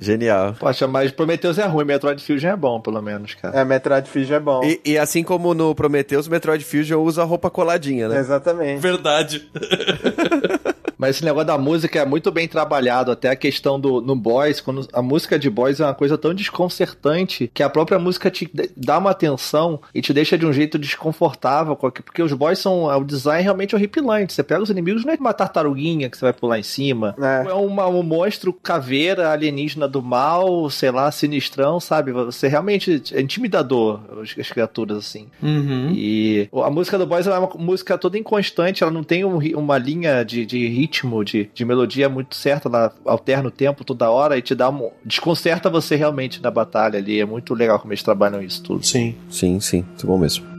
Genial. Poxa, mas Prometheus é ruim, Metroid Fusion é bom, pelo menos, cara. é, Metroid Fusion é bom. E, e assim como no Prometheus, o Metroid Fusion usa roupa coladinha, né? Exatamente. Verdade. (laughs) Mas esse negócio da música é muito bem trabalhado, até a questão do no Boys, quando a música de Boys é uma coisa tão desconcertante que a própria música te dá uma atenção e te deixa de um jeito desconfortável, porque os Boys são o design realmente horripilante. Você pega os inimigos, não é uma tartaruguinha que você vai pular em cima. É. É uma, um monstro caveira alienígena do mal, sei lá, sinistrão, sabe? Você realmente é intimidador as, as criaturas assim. Uhum. E a música do Boys é uma música toda inconstante, ela não tem um uma linha de, de ritmo, de, de melodia muito certa, ela alterna o tempo toda hora e te dá um. desconcerta você realmente na batalha ali. É muito legal como eles trabalham isso tudo. Sim. Sim, sim. Muito bom mesmo.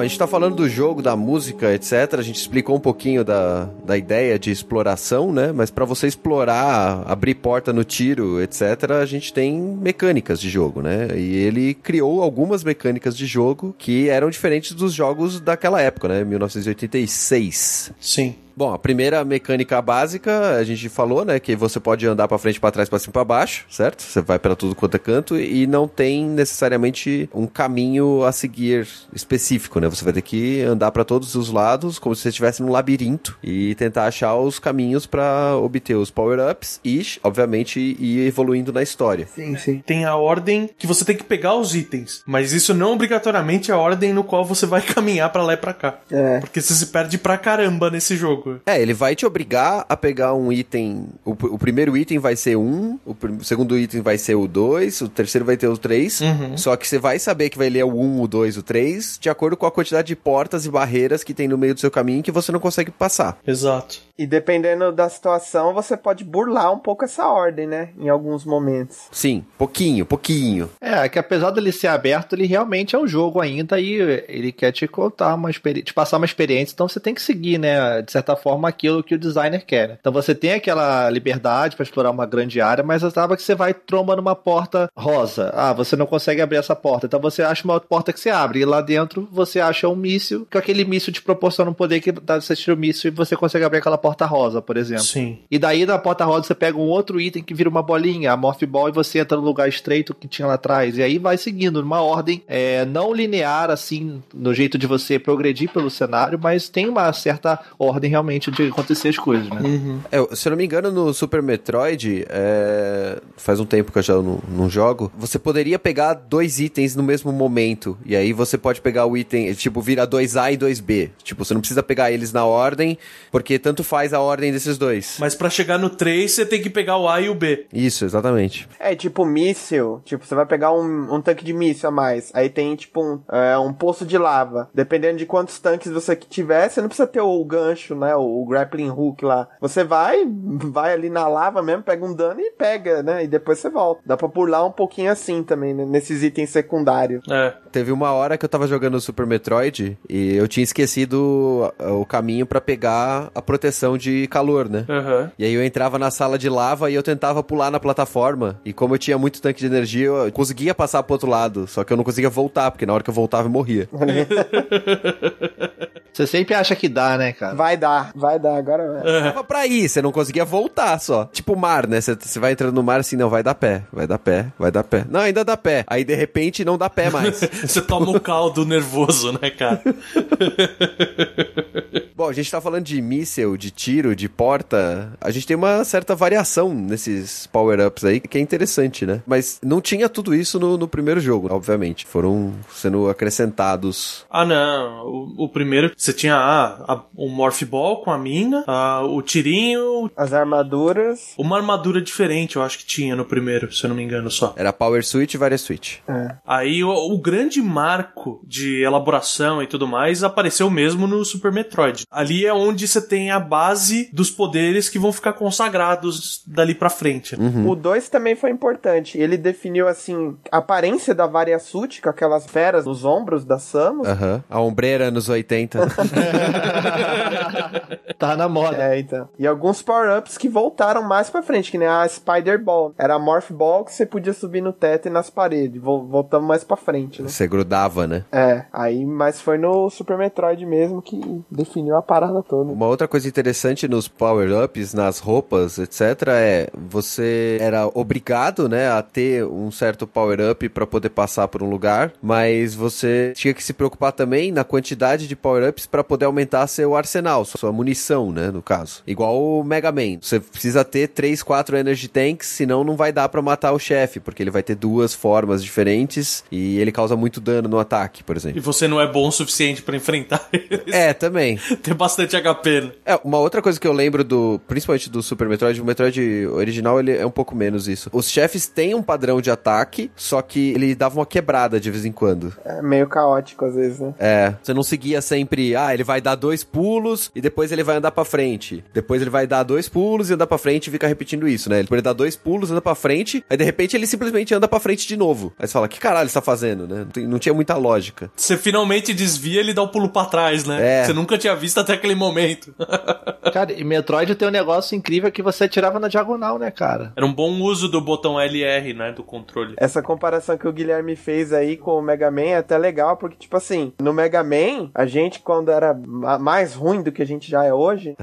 A gente tá falando do jogo, da música, etc. A gente explicou um pouquinho da, da ideia de exploração, né? Mas pra você explorar, abrir porta no tiro, etc., a gente tem mecânicas de jogo, né? E ele criou algumas mecânicas de jogo que eram diferentes dos jogos daquela época, né? 1986. Sim. Bom, a primeira mecânica básica, a gente falou, né, que você pode andar pra frente, pra trás, pra cima, pra baixo, certo? Você vai pra tudo quanto é canto e não tem necessariamente um caminho a seguir específico, né? Você vai ter que andar pra todos os lados, como se você estivesse num labirinto e tentar achar os caminhos pra obter os power-ups e, obviamente, ir evoluindo na história. Sim, sim. Tem a ordem que você tem que pegar os itens, mas isso não obrigatoriamente é a ordem no qual você vai (laughs) caminhar pra lá e pra cá. É. Porque você se perde pra caramba nesse jogo. É, ele vai te obrigar a pegar um item. O, o primeiro item vai ser um, o, o segundo item vai ser o dois, o terceiro vai ter o três. Uhum. Só que você vai saber que vai ler o um, o dois, o três, de acordo com a quantidade de portas e barreiras que tem no meio do seu caminho que você não consegue passar. Exato. E dependendo da situação, você pode burlar um pouco essa ordem, né? Em alguns momentos. Sim, pouquinho, pouquinho. É, que apesar dele ser aberto, ele realmente é um jogo ainda e ele quer te contar uma experiência, te passar uma experiência, então você tem que seguir, né, de certa forma, aquilo que o designer quer. né? Então você tem aquela liberdade para explorar uma grande área, mas acaba que você vai tromba numa porta rosa. Ah, você não consegue abrir essa porta, então você acha uma outra porta que você abre, e lá dentro você acha um míssil, que aquele míssil te proporciona um poder que dá você tira o míssil e você consegue abrir aquela porta rosa, por exemplo. Sim. E daí na porta rosa você pega um outro item que vira uma bolinha, a Morph Ball, e você entra no lugar estreito que tinha lá atrás. E aí vai seguindo numa ordem é, não linear, assim, no jeito de você progredir pelo cenário, mas tem uma certa ordem realmente de acontecer as coisas, né? É, se eu não me engano, no Super Metroid, é, faz um tempo que eu já não, não jogo, você poderia pegar dois itens no mesmo momento. E aí você pode pegar o item, tipo, vira 2A e 2B. Tipo, você não precisa pegar eles na ordem, porque tanto faz a ordem desses dois. Mas pra chegar no 3, você tem que pegar o A e o B. Isso, exatamente. É tipo míssil. Tipo, você vai pegar um, um tanque de míssil a mais. Aí tem, tipo, um, é, um poço de lava. Dependendo de quantos tanques você tiver, você não precisa ter o gancho, né? O, o grappling hook lá. Você vai, vai ali na lava mesmo, pega um dano e pega, né? E depois você volta. Dá pra pular um pouquinho assim também, né? Nesses itens secundários. É. Teve uma hora que eu tava jogando o Super Metroid e eu tinha esquecido uh, o caminho pra pegar a proteção de calor, né? Aham. E aí eu entrava na sala de lava e eu tentava pular na plataforma. E como eu tinha muito tanque de energia, eu conseguia passar pro outro lado. Só que eu não conseguia voltar, porque na hora que eu voltava eu morria. (laughs) Você sempre acha que dá, né, cara? Vai dar, vai dar, agora vai. Tava pra ir, você não conseguia voltar só. Tipo mar, né? Você, você vai entrando no mar assim, não, vai dar pé, vai dar pé, vai dar pé. Não, ainda dá pé. Aí de repente não dá pé mais. (laughs) Você toma um caldo nervoso, né, cara? (laughs) Bom, a gente tá falando de míssel, de tiro, de porta. A gente tem uma certa variação nesses power-ups aí, que é interessante, né? Mas não tinha tudo isso no, no primeiro jogo, obviamente. Foram sendo acrescentados. Ah, não. O, o primeiro, você tinha ah, a- um Morph Ball, Com a mina, o tirinho, As armaduras. uma armadura diferente, eu acho que tinha no primeiro, se eu não me engano só. Era Power Switch e várias Switch. Aí o, o grande marco de elaboração e tudo mais apareceu mesmo no Super Metroid. Ali é onde você tem a base dos poderes que vão ficar consagrados dali pra frente. né? O 2 também foi importante. Ele definiu, assim, a aparência da Variasuit, com aquelas feras nos ombros da Samus. Aham. A ombreira anos 80. (laughs) (laughs) Tá na moda. É, então. E alguns power-ups que voltaram mais pra frente, que nem a Spider Ball. Era a Morph Ball que você podia subir no teto e nas paredes. Vol voltamos mais pra frente, né? Você grudava, né? É, aí, mas foi no Super Metroid mesmo que definiu a parada toda. Uma outra coisa interessante nos power-ups, nas roupas, etc, é você era obrigado, né, a ter um certo power-up pra poder passar por um lugar, mas você tinha que se preocupar também na quantidade de power-ups pra poder aumentar seu arsenal, sua munição, né, no caso. Igual o Mega Man. Você precisa ter 3, 4 energy tanks, senão não vai dar pra matar o chefe, porque ele vai ter duas formas diferentes e ele causa muito dano no ataque, por E exemplo. você não é bom o suficiente pra enfrentar (laughs) eles. É, também. Tem bastante HP. né? É, uma outra coisa que eu lembro do, principalmente do Super Metroid, o Metroid original ele é um pouco menos isso. Os chefes têm um padrão de ataque, só que ele dava uma quebrada de vez em quando. É meio caótico às vezes, né? É, você não seguia sempre, ah, ele vai dar dois pulos e depois ele vai andar pra frente. Depois ele vai dar dois pulos e andar pra frente e fica repetindo isso, né? Ele pode dar dois pulos, anda pra frente, aí de repente ele simplesmente anda pra frente de novo. Aí você fala, que caralho você tá fazendo, né? Não, tem- não tinha muita lógica. Você finalmente desvia ele dá o pulo pra trás, né? É. Você nunca tinha visto até aquele momento. (laughs) Cara, e Metroid tem um negócio incrível que você atirava na diagonal, né, cara? Era um bom uso do botão LR, né? Do controle. Essa comparação que o Guilherme fez aí com o Mega Man é até legal, porque, tipo assim, no Mega Man, a gente, quando era ma- mais ruim do que a gente já é hoje,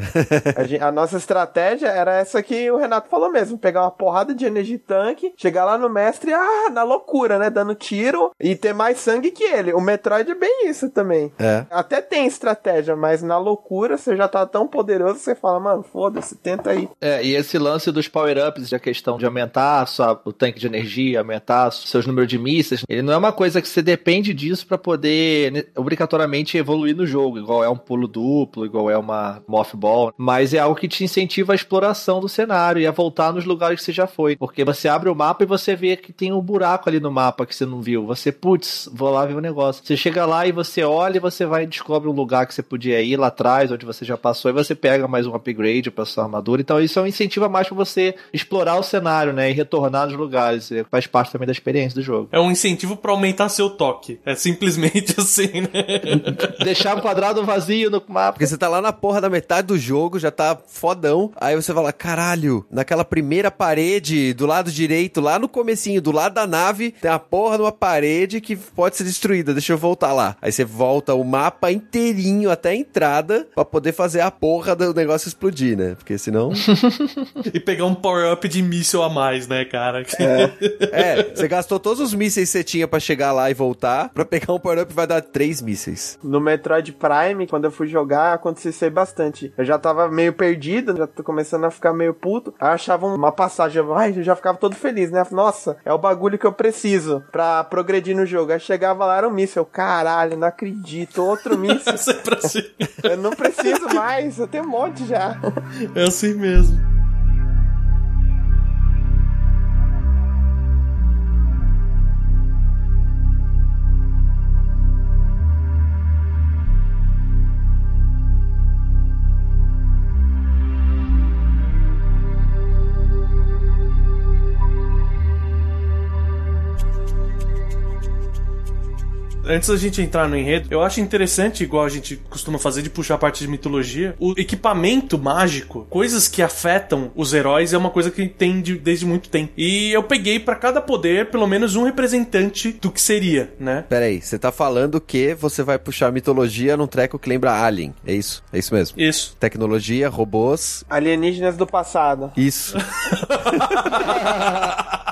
a, gen- a nossa estratégia era essa que o Renato falou mesmo: pegar uma porrada de energia tanque, chegar lá no mestre, ah, na loucura, né? Dando tiro e ter mais sangue que ele. O Metroid é bem isso também. É. Até tem estratégia, mas na loucura você já tá tão poderoso que você fala, mano, foda-se, tenta aí. É, e esse lance dos power-ups, a questão de aumentar sua, o tanque de energia, aumentar os seus números de mísseis, ele não é uma coisa que você depende disso pra poder né, obrigatoriamente evoluir no jogo, igual é um pulo duplo, igual é uma Moth Ball, mas é algo que te incentiva a exploração do cenário e a voltar nos lugares que você já foi, porque você abre o mapa e você vê que tem um buraco ali no mapa que você não viu, você, putz, vou lá ver o negócio. Você chega lá e você olha e você vai e descobre um lugar que você podia ir lá atrás, onde você já passou, e você pega mais um upgrade pra sua armadura. Então isso é um incentivo a mais pra você explorar o cenário, né? E retornar nos lugares. E Faz parte também da experiência do jogo. É um incentivo pra aumentar seu toque. É simplesmente (laughs) assim, né? Deixar um quadrado vazio no mapa. Porque você tá lá na porra da metade do jogo, já tá fodão. Aí você fala, caralho, naquela primeira parede do lado direito, lá no comecinho, do lado da nave, tem a porra de uma parede que pode ser destruída. Deixa eu voltar lá. Aí você volta o mapa inteirinho até a entrada pra poder fazer a porra do negócio explodir, né? Porque senão. (laughs) e pegar um power-up de míssil a mais, né, cara? é, você gastou todos os mísseis que você tinha pra chegar lá e voltar. Pra pegar um power-up vai dar três mísseis. No Metroid Prime, quando eu fui jogar, aconteceu aí bastante. Eu já tava meio perdido, já tô começando a ficar meio puto. Aí achava uma passagem, ai, eu já ficava todo feliz, né? Nossa, é o bagulho que eu preciso pra progredir no jogo. Aí chegava lá, era um míssil. Eu, Caralho, não acredito, outro (laughs) assim. eu não preciso mais, eu tenho um monte já. É assim mesmo. Antes da gente entrar no enredo, eu acho interessante, igual a gente costuma fazer, de puxar a parte de mitologia, o equipamento mágico, coisas que afetam os heróis, é uma coisa que tem de- desde muito tempo. E eu peguei pra cada poder pelo menos um representante do que seria, né? Pera aí, você tá falando que você vai puxar mitologia num treco que lembra Alien. É isso? É isso mesmo? Isso. Tecnologia, robôs. Alienígenas do passado. Isso. (laughs)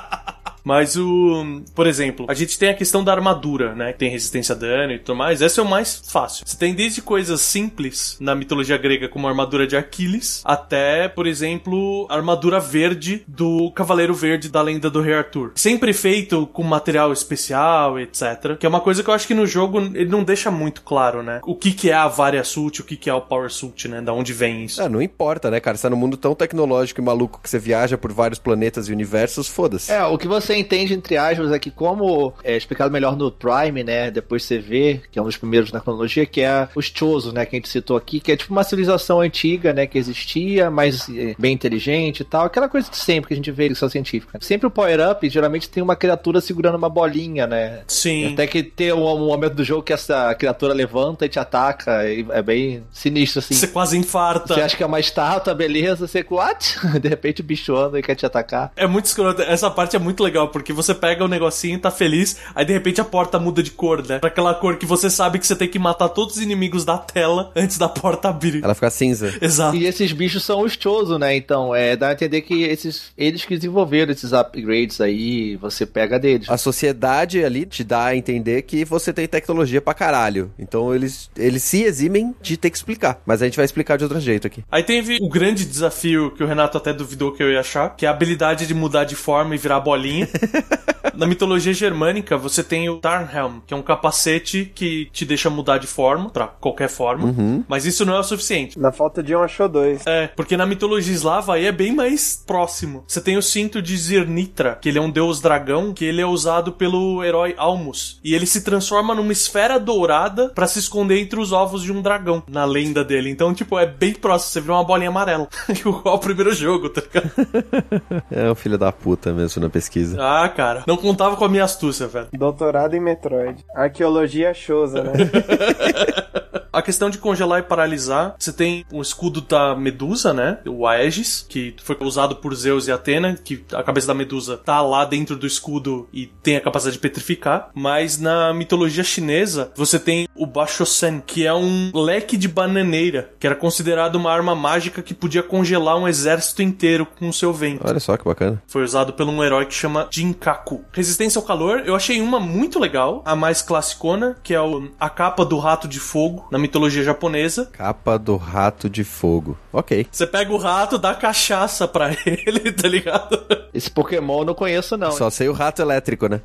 Mas o. Por exemplo, a gente tem a questão da armadura, né? Que tem resistência a dano e tudo mais. Essa é o mais fácil. Você tem desde coisas simples na mitologia grega, como a armadura de Aquiles, até, por exemplo, a armadura verde do Cavaleiro Verde da lenda do Rei Arthur. Sempre feito com material especial, etc. Que é uma coisa que eu acho que no jogo ele não deixa muito claro, né? O que, que é a Varia Suit, o que, que é o Power Suit, né? Da onde vem isso. Ah, não importa, né, cara? Você tá num mundo tão tecnológico e maluco que você viaja por vários planetas e universos, foda-se. É, o que você entende, entre aspas, que como é explicado melhor no Prime, né? Depois você vê, que é um dos primeiros na cronologia, que é os Choso, né? Que a gente citou aqui, que é tipo uma civilização antiga, né? Que existia, mas é, bem inteligente e tal. Aquela coisa de sempre que a gente vê em ficção científica. Sempre o power-up, geralmente tem uma criatura segurando uma bolinha, né? Sim. Até que tem um, um momento do jogo que essa criatura levanta e te ataca. E é bem sinistro, assim. Você quase infarta. Você acha que é uma estátua, beleza, você what? (laughs) De repente o bicho anda e quer te atacar. É muito escroto. Essa parte é muito legal, porque você pega o negocinho, tá feliz, aí de repente a porta muda de cor, né? Pra aquela cor que você sabe que você tem que matar todos os inimigos da tela antes da porta abrir. Ela fica cinza. Exato. E esses bichos são os Chozo, né? Então, é, dá a entender que esses, eles que desenvolveram esses upgrades aí, você pega deles. A sociedade ali te dá a entender que você tem tecnologia pra caralho. Então eles, eles se eximem de ter que explicar. Mas a gente vai explicar de outro jeito aqui. Aí teve o grande desafio que o Renato até duvidou que eu ia achar, que é a habilidade de mudar de forma e virar bolinha. (laughs) Na mitologia germânica, você tem o Tarnhelm, que é um capacete que te deixa mudar de forma, pra qualquer forma. Mas isso não é o suficiente. Na falta de um, achou dois. É, porque na mitologia eslava aí é bem mais próximo. Você tem o cinto de Zirnitra, que ele é um deus dragão, que ele é usado pelo herói Almus. E ele se transforma numa esfera dourada pra se esconder entre os ovos de um dragão, na lenda dele. Então, tipo, é bem próximo. Você vira uma bolinha amarela. (laughs) Igual o primeiro jogo, tá ligado? (laughs) É um filho da puta mesmo na pesquisa. (laughs) Ah, cara. Não contava com a minha astúcia, velho. Doutorado em Metroid. Arqueologia chosa, né? (laughs) A questão de congelar e paralisar, você tem o escudo da Medusa, né? O Aegis, que foi usado por Zeus e Atena, que a cabeça da Medusa tá lá dentro do escudo e tem a capacidade de petrificar. Mas na mitologia chinesa, você tem o Bashosen, que é um leque de bananeira, que era considerado uma arma mágica que podia congelar um exército inteiro com o seu vento. Olha só que bacana. Foi usado por um herói que chama Jinkaku. Resistência ao calor, eu achei uma muito legal, a mais classicona, que é a capa do rato de fogo, na mitologia japonesa. Capa do rato de fogo. Ok. Você pega o rato, dá cachaça pra (laughs) ele, tá ligado? Esse Pokémon eu não conheço, não. Só sei o rato elétrico, né?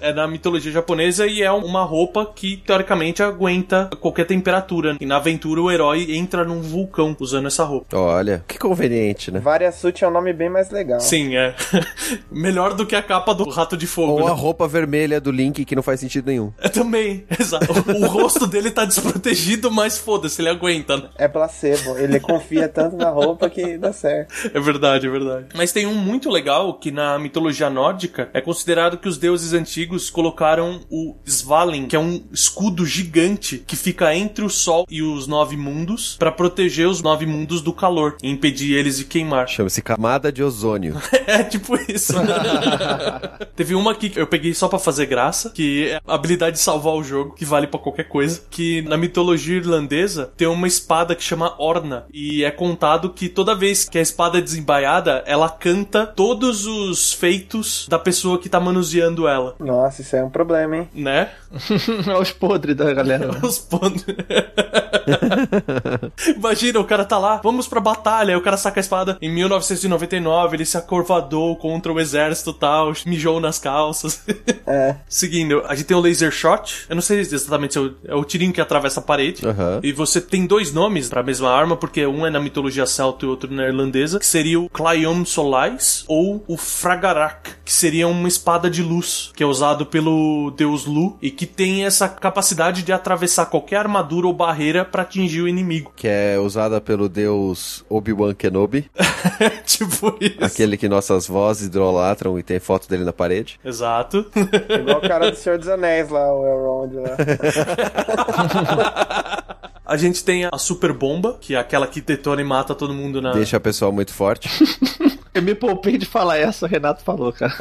É da mitologia japonesa e é uma roupa que, teoricamente, aguenta qualquer temperatura. E na aventura, o herói entra num vulcão usando essa roupa. Olha, que conveniente, né? Variasuit é um nome bem mais legal. Sim, é. (laughs) Melhor do que a capa do rato de fogo. Ou né? a roupa vermelha do Link que não faz sentido nenhum. É também, exato. O, o rosto dele tá desprotegido, mas foda-se, ele aguenta, né? É placebo. Ele confia tanto na roupa que dá certo. É verdade, é verdade. Mas tem um muito legal que na mitologia nórdica é considerado que os deuses antigos colocaram o Svalin, que é um escudo gigante que fica entre o sol e os nove mundos pra proteger os nove mundos do calor e impedir eles de queimar. (laughs) Chama-se camada de ozônio. É tipo isso. (laughs) Teve uma aqui que eu peguei só pra fazer graça, que é a habilidade de salvar o jogo, que vale pra qualquer coisa. Que na mitologia irlandesa tem uma espada que chama Orna. E é contado que toda vez que a espada é desembaiada, ela canta todos os feitos da pessoa que tá manuseando ela, Nossa, isso é um problema, hein? né? Olha (laughs) os podres da galera. (laughs) Os pontos. (laughs) Imagina, o cara tá lá, vamos pra batalha, aí o cara saca a espada. Em 1999, ele se acurvadou contra o exército e tal, mijou nas calças. É. Seguindo, a gente tem o laser shot. Eu não sei exatamente se é o, é o tirinho que atravessa a parede. Aham. E você tem dois nomes pra mesma arma, porque um é na mitologia celta e outro na irlandesa, que seria o Clayom Solais ou o Fragarak, que seria uma espada de luz, que é usado pelo deus Lu e que tem essa capacidade de atravessar qualquer armadura ou barreira pra atingir o inimigo. Que é usada pelo deus Obi-Wan Kenobi. (laughs) tipo isso. Aquele que nossas vozes idolatram e tem foto dele na parede. Exato. Igual o cara do (laughs) Senhor dos Anéis lá, o Elrond lá. (laughs) A gente tem a super bomba, que é aquela que detona e mata todo mundo na. Deixa a pessoa muito forte. (laughs) Eu me poupei de falar essa, o Renato falou, cara.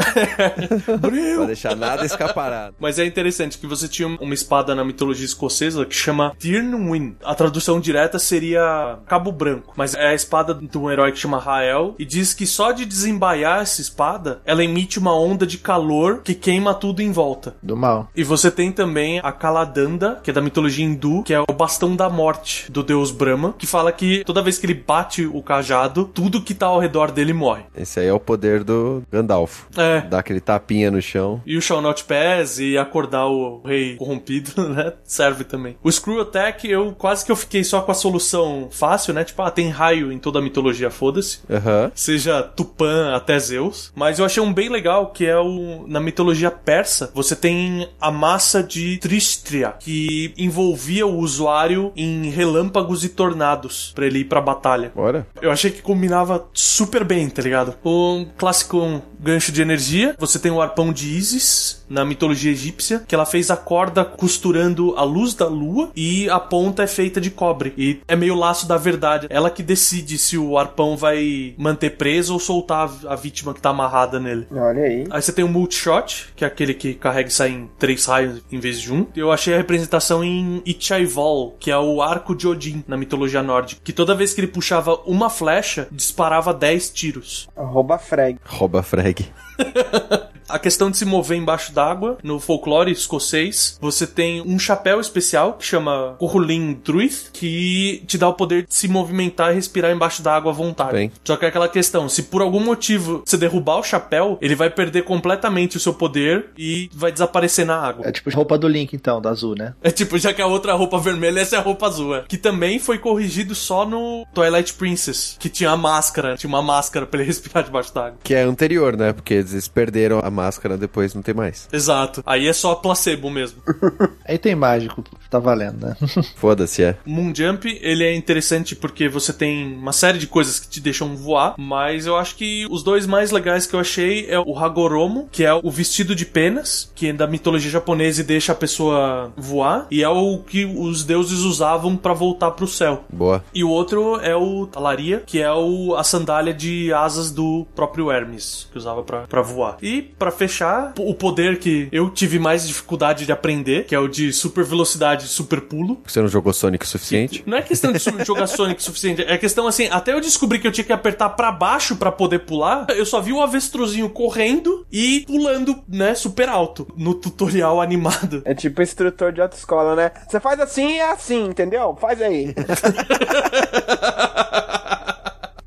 (laughs) Pra deixar nada escaparado. Mas é interessante que você tinha uma espada na mitologia escocesa que chama Tirnwyn. A tradução direta seria Cabo Branco, mas é a espada de um herói que chama Rael e diz que só de desembaiar essa espada, ela emite uma onda de calor que queima tudo em volta. Do mal. E você tem também a Kaladanda, que é da mitologia hindu, que é o bastão da morte do deus Brahma, que fala que toda vez que ele bate o cajado, tudo que tá ao redor dele morre. Esse aí é o poder do Gandalf. É. Dá aquele tapinha no chão. E o Shall Not Pass e acordar o rei corrompido, (laughs) né? Serve também. O Screw Attack, eu quase que eu fiquei só com a solução fácil, né? Tipo, ah, tem raio em toda a mitologia, foda-se. Aham. Seja Tupã até Zeus. Mas eu achei um bem legal que é o. Na mitologia persa, você tem a massa de Tristria, que envolvia o usuário em relâmpagos e tornados pra ele ir pra batalha. Bora. Eu achei que combinava super bem, tá ligado? O clássico gancho de energia, você tem o arpão de Isis na mitologia egípcia, que ela fez a corda costurando a luz da lua e a ponta é feita de cobre. E é meio laço da verdade. Ela que decide se o arpão vai manter preso ou soltar a vítima que tá amarrada nele. Olha aí. Aí você tem o multishot, que é aquele que carrega e sai em três raios em vez de um. Eu achei a representação em Ichaivol, que é o arco de Odin na mitologia nórdica, que toda vez que ele puxava uma flecha, disparava 10 tiros. Arroba frag. Rouba frag. Rikke. (laughs) A questão de se mover embaixo d'água, no folclore escocês, você tem um chapéu especial que chama Corlin Druith, que te dá o poder de se movimentar e respirar embaixo d'água à vontade. Bem. Só que é aquela questão, se por algum motivo você derrubar o chapéu, ele vai perder completamente o seu poder e vai desaparecer na água. É tipo a roupa do Link, então, da azul, né? É tipo, já que a outra roupa vermelha, essa é a roupa azul. é. Que também foi corrigido só no Twilight Princess, que tinha a máscara, tinha uma máscara pra ele (laughs) respirar debaixo d'água. Que é anterior, né? Porque eles perderam a máscara depois, não tem mais. Exato. Aí é só placebo mesmo. (laughs) Aí tem mágico, tá valendo, né? (laughs) Foda-se, é. Moon Jump, ele é interessante porque você tem uma série de coisas que te deixam voar, mas eu acho que os dois mais legais que eu achei é o Hagoromo, que é o vestido de penas, que é da mitologia japonesa e deixa a pessoa voar, e é o que os deuses usavam pra voltar pro céu. Boa. E o outro é o Talaria, que é o, a sandália de asas do próprio Hermes, que usava pra, pra voar. E pra fechar, o poder que eu tive mais dificuldade de aprender, que é o de super velocidade e super pulo. Você não jogou Sonic o suficiente? Não é questão de (laughs) jogar Sonic o suficiente, é questão assim, até eu descobri que eu tinha que apertar pra baixo pra poder pular, eu só vi o avestruzinho correndo e pulando, né, super alto no tutorial animado. É tipo instrutor de autoescola, né? Você faz assim e é assim, entendeu? Faz aí. (laughs)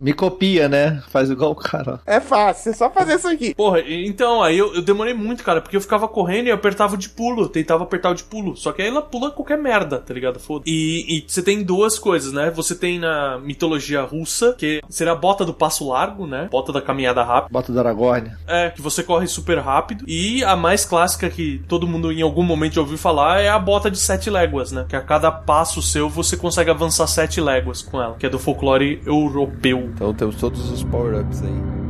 Me copia, né? Faz igual o cara. ó. É fácil, é só fazer isso aqui. Porra, então, aí eu, eu demorei muito, cara, porque eu ficava correndo e eu apertava o de pulo, tentava apertar o de pulo. Só que aí ela pula qualquer merda, tá ligado? Foda. E, e você tem duas coisas, né? Você tem na mitologia russa, que seria a bota do passo largo, né? Bota da caminhada rápida. Bota do Aragorn. É, que você corre super rápido. E a mais clássica que todo mundo em algum momento já ouviu falar é a bota de sete léguas, né? Que a cada passo seu você consegue avançar sete léguas com ela, que é do folclore europeu. Então temos todos os power-ups aí.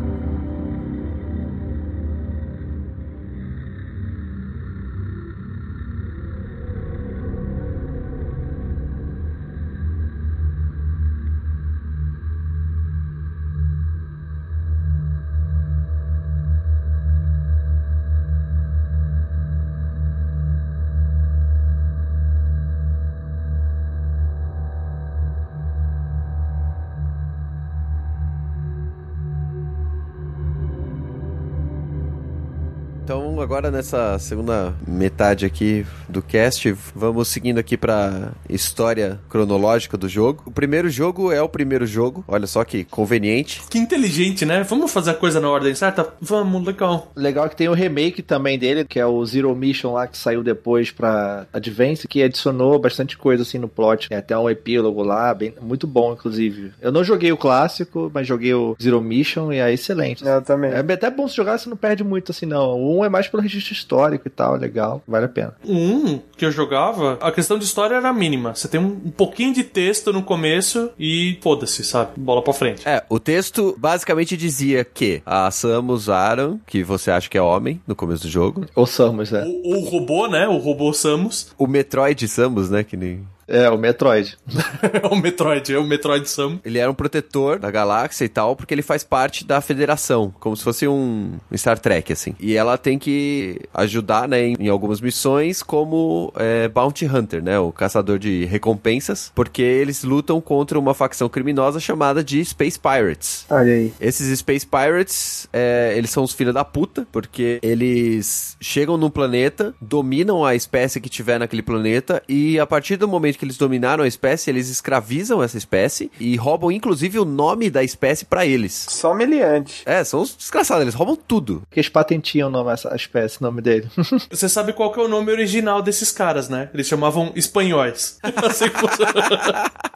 Agora nessa segunda metade aqui do cast, vamos seguindo aqui pra história cronológica do jogo. O primeiro jogo é o primeiro jogo, olha só que conveniente. Que inteligente, né? Vamos fazer a coisa na ordem certa? Vamos, legal. Legal que tem o remake também dele, que é o Zero Mission lá, que saiu depois pra Advance, que adicionou bastante coisa assim no plot. Tem até um epílogo lá, bem, muito bom, inclusive. Eu não joguei o clássico, mas joguei o Zero Mission e é excelente. Eu também. É até bom se jogar, você não perde muito assim, não. O 1 é mais pelo registro histórico e tal, legal, vale a pena. O 1 que eu jogava, a questão de história era mínima. Você tem um, um pouquinho de texto no começo e foda-se, sabe? Bola pra frente. É, o texto basicamente dizia que a Samus Aran, que você acha que é homem no começo do jogo, Ou Samus, né? O, o robô, né? O robô Samus. o Metroid Samus, né, que nem É, o Metroid. (laughs) É o Metroid, é o Metroid Sam. Ele era um protetor da galáxia e tal, porque ele faz parte da federação, como se fosse um Star Trek, assim. E ela tem que ajudar, né, em, algumas missões, como é, Bounty Hunter, né, o caçador de recompensas, porque eles lutam contra uma facção criminosa chamada de Space Pirates. Olha aí. Esses Space Pirates, é, eles são os filhos da puta, porque eles chegam num planeta, dominam a espécie que tiver naquele planeta, e a partir do momento que eles dominaram a espécie, eles escravizam essa espécie e roubam inclusive o nome da espécie pra eles. Só meliante. É, são os desgraçados, eles roubam tudo. Que eles patentiam o nome, essa espécie, o nome dele. (laughs) Você sabe qual que é o nome original desses caras, né? Eles chamavam espanhóis. (laughs) Assim.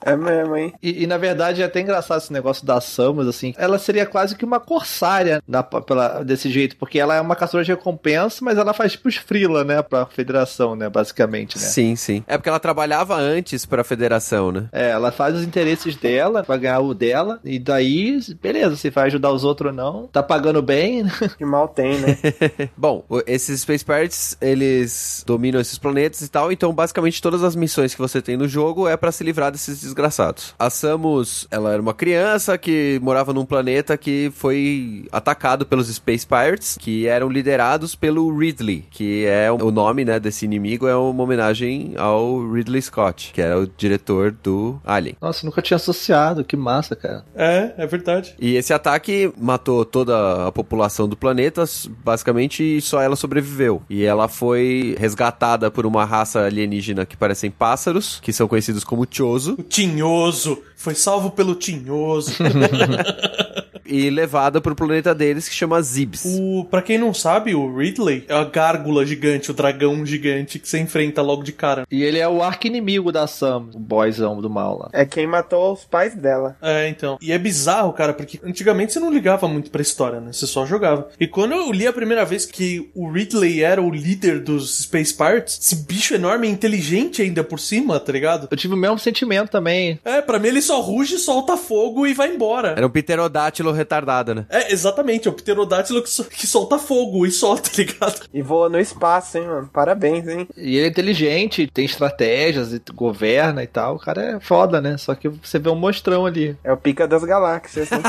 É mesmo, hein? E, e, na verdade é até engraçado esse negócio da Samus, assim. Ela seria quase que uma corsária na- pela- desse jeito, porque ela é uma caçadora de recompensa, mas ela faz tipo os frila, né? Pra federação, né? Basicamente, né? Sim, sim. É porque ela trabalhava antes pra federação, né? É, ela faz os interesses dela, vai ganhar o dela, e daí, beleza, se vai ajudar os outros ou não, tá pagando bem, né? (laughs) Que mal tem, né? (laughs) Bom, esses Space Pirates, eles dominam esses planetas e tal, então basicamente todas as missões que você tem no jogo é pra se livrar desses desgraçados. A Samus, ela era uma criança que morava num planeta que foi atacado pelos Space Pirates, que eram liderados pelo Ridley, que é o nome, né, desse inimigo é uma homenagem ao Ridley Scott, que era o diretor do Alien. Nossa, nunca tinha associado, que massa, cara. É, é verdade. E esse ataque matou toda a população do planeta, basicamente só ela sobreviveu. E ela foi resgatada por uma raça alienígena que parecem pássaros, que são conhecidos como Chozo, O Tinhoso. Foi salvo pelo Tinhoso. (laughs) e levada pro planeta deles que chama Zibs. o, pra quem não sabe, o Ridley é a gárgula gigante, o dragão gigante que você enfrenta logo de cara. E ele é o arco-inimigo da Samus, o boyzão do mal lá. É quem matou os pais dela. É, então. E é bizarro, cara, porque antigamente você não ligava muito pra história, né? Você só jogava. E quando eu li a primeira vez que o Ridley era o líder dos Space Pirates, esse bicho enorme e inteligente ainda por cima, tá ligado? Eu tive o mesmo sentimento também. É, pra mim ele só ruge, solta fogo e vai embora. Era um pterodátilo retardado, né? É, exatamente, é o pterodátilo que, so- que solta fogo e só, (laughs) tá ligado? E voa no espaço, hein, mano? Parabéns, hein? E ele é inteligente, tem estratégias, e governa e tal. O cara é foda, né? Só que você vê um monstrão ali. É o pica das galáxias, né? (laughs)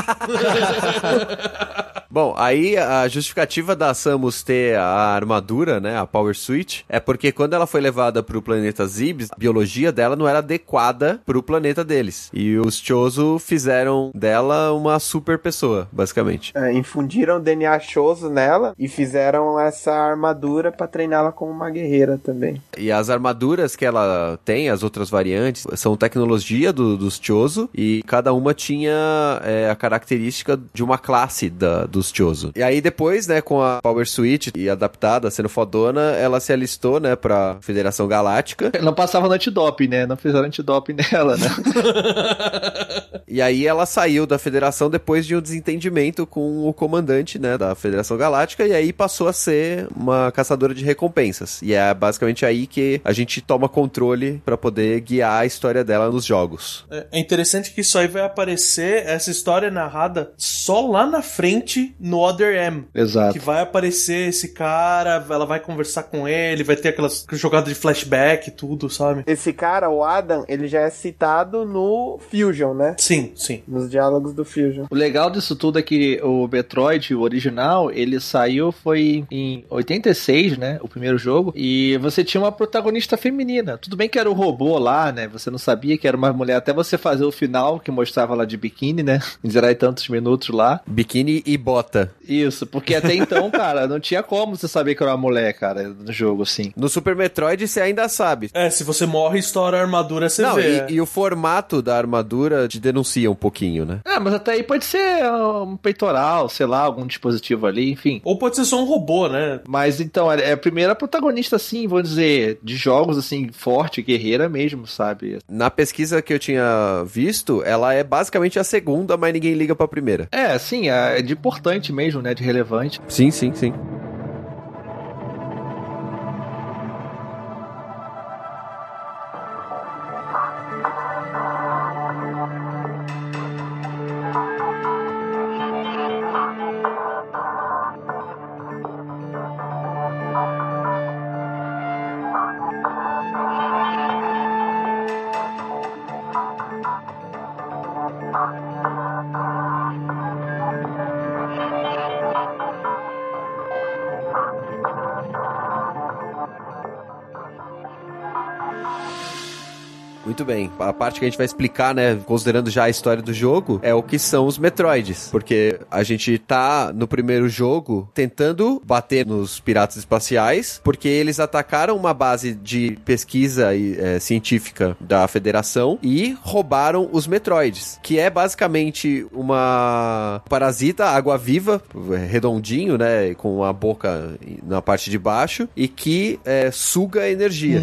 (laughs) Bom, aí a justificativa da Samus ter a armadura, né, a Power Suit, é porque quando ela foi levada pro planeta Zibs, a biologia dela não era adequada pro planeta deles. E os Chozo fizeram dela uma super pessoa, basicamente. É, infundiram DNA choso nela e fizeram essa armadura pra treiná-la como uma guerreira também. E as armaduras que ela tem, as outras variantes, são tecnologia do- dos Chozo e cada uma tinha é, a característica de uma classe da, dos Chozo. E aí depois, né, com a Power Suit e adaptada, sendo fodona, ela se alistou, né, pra Federação Galáctica. (laughs) Não passava no antidoping, né? Não fizeram antidoping (laughs) nela, né? E aí ela saiu da Federação depois de um desentendimento com o comandante, né, da Federação Galáctica e aí passou a ser uma caçadora de recompensas. E é basicamente aí que a gente toma controle pra poder guiar a história dela nos jogos. É é interessante que isso aí vai aparecer, essa história é narrada só lá na frente no Other M. Exato. Que vai aparecer esse cara, ela vai conversar com ele, vai ter aquelas jogadas de flashback e tudo, sabe? Esse cara, o Adam, ele já é citado no Fusion, né? Sim, sim. Nos diálogos do Fusion. O legal disso tudo é que o Metroid, o original, ele saiu foi em 86, né? O primeiro jogo. E você tinha uma protagonista feminina. Tudo bem que era o robô lá, né? Você não sabia que era uma mulher até você fazer o final, que mostrava lá de biquíni, né? (laughs) Em zerar e tantos minutos lá. Biquíni e bota. Isso, porque até então, (laughs) cara, não tinha como você saber que era uma mulher, cara, no jogo, assim. No Super Metroid você ainda sabe. É, se você morre, estoura a armadura, você Não, vê. e, e o formato da armadura te denuncia um pouquinho, né? Ah, mas até aí pode ser um peitoral, sei lá, algum dispositivo ali, enfim. Ou pode ser só um robô, né? Mas então, é a primeira protagonista, assim, vou dizer, de jogos, assim, forte, guerreira mesmo, sabe? Na pesquisa que eu tinha visto, ela é basicamente a segunda, mas ninguém liga pra primeira. É, sim, é de importante mesmo, né? De relevante. Sim, sim, sim. Muito bem. A parte que a gente vai explicar, né, considerando já a história do jogo, é o que são os Metroids. Porque a gente tá no primeiro jogo tentando bater nos piratas espaciais, porque eles atacaram uma base de pesquisa e, é, científica da Federação e roubaram os Metroids, que é basicamente uma parasita água-viva, redondinho, né, com a boca na parte de baixo, e que é, suga energia.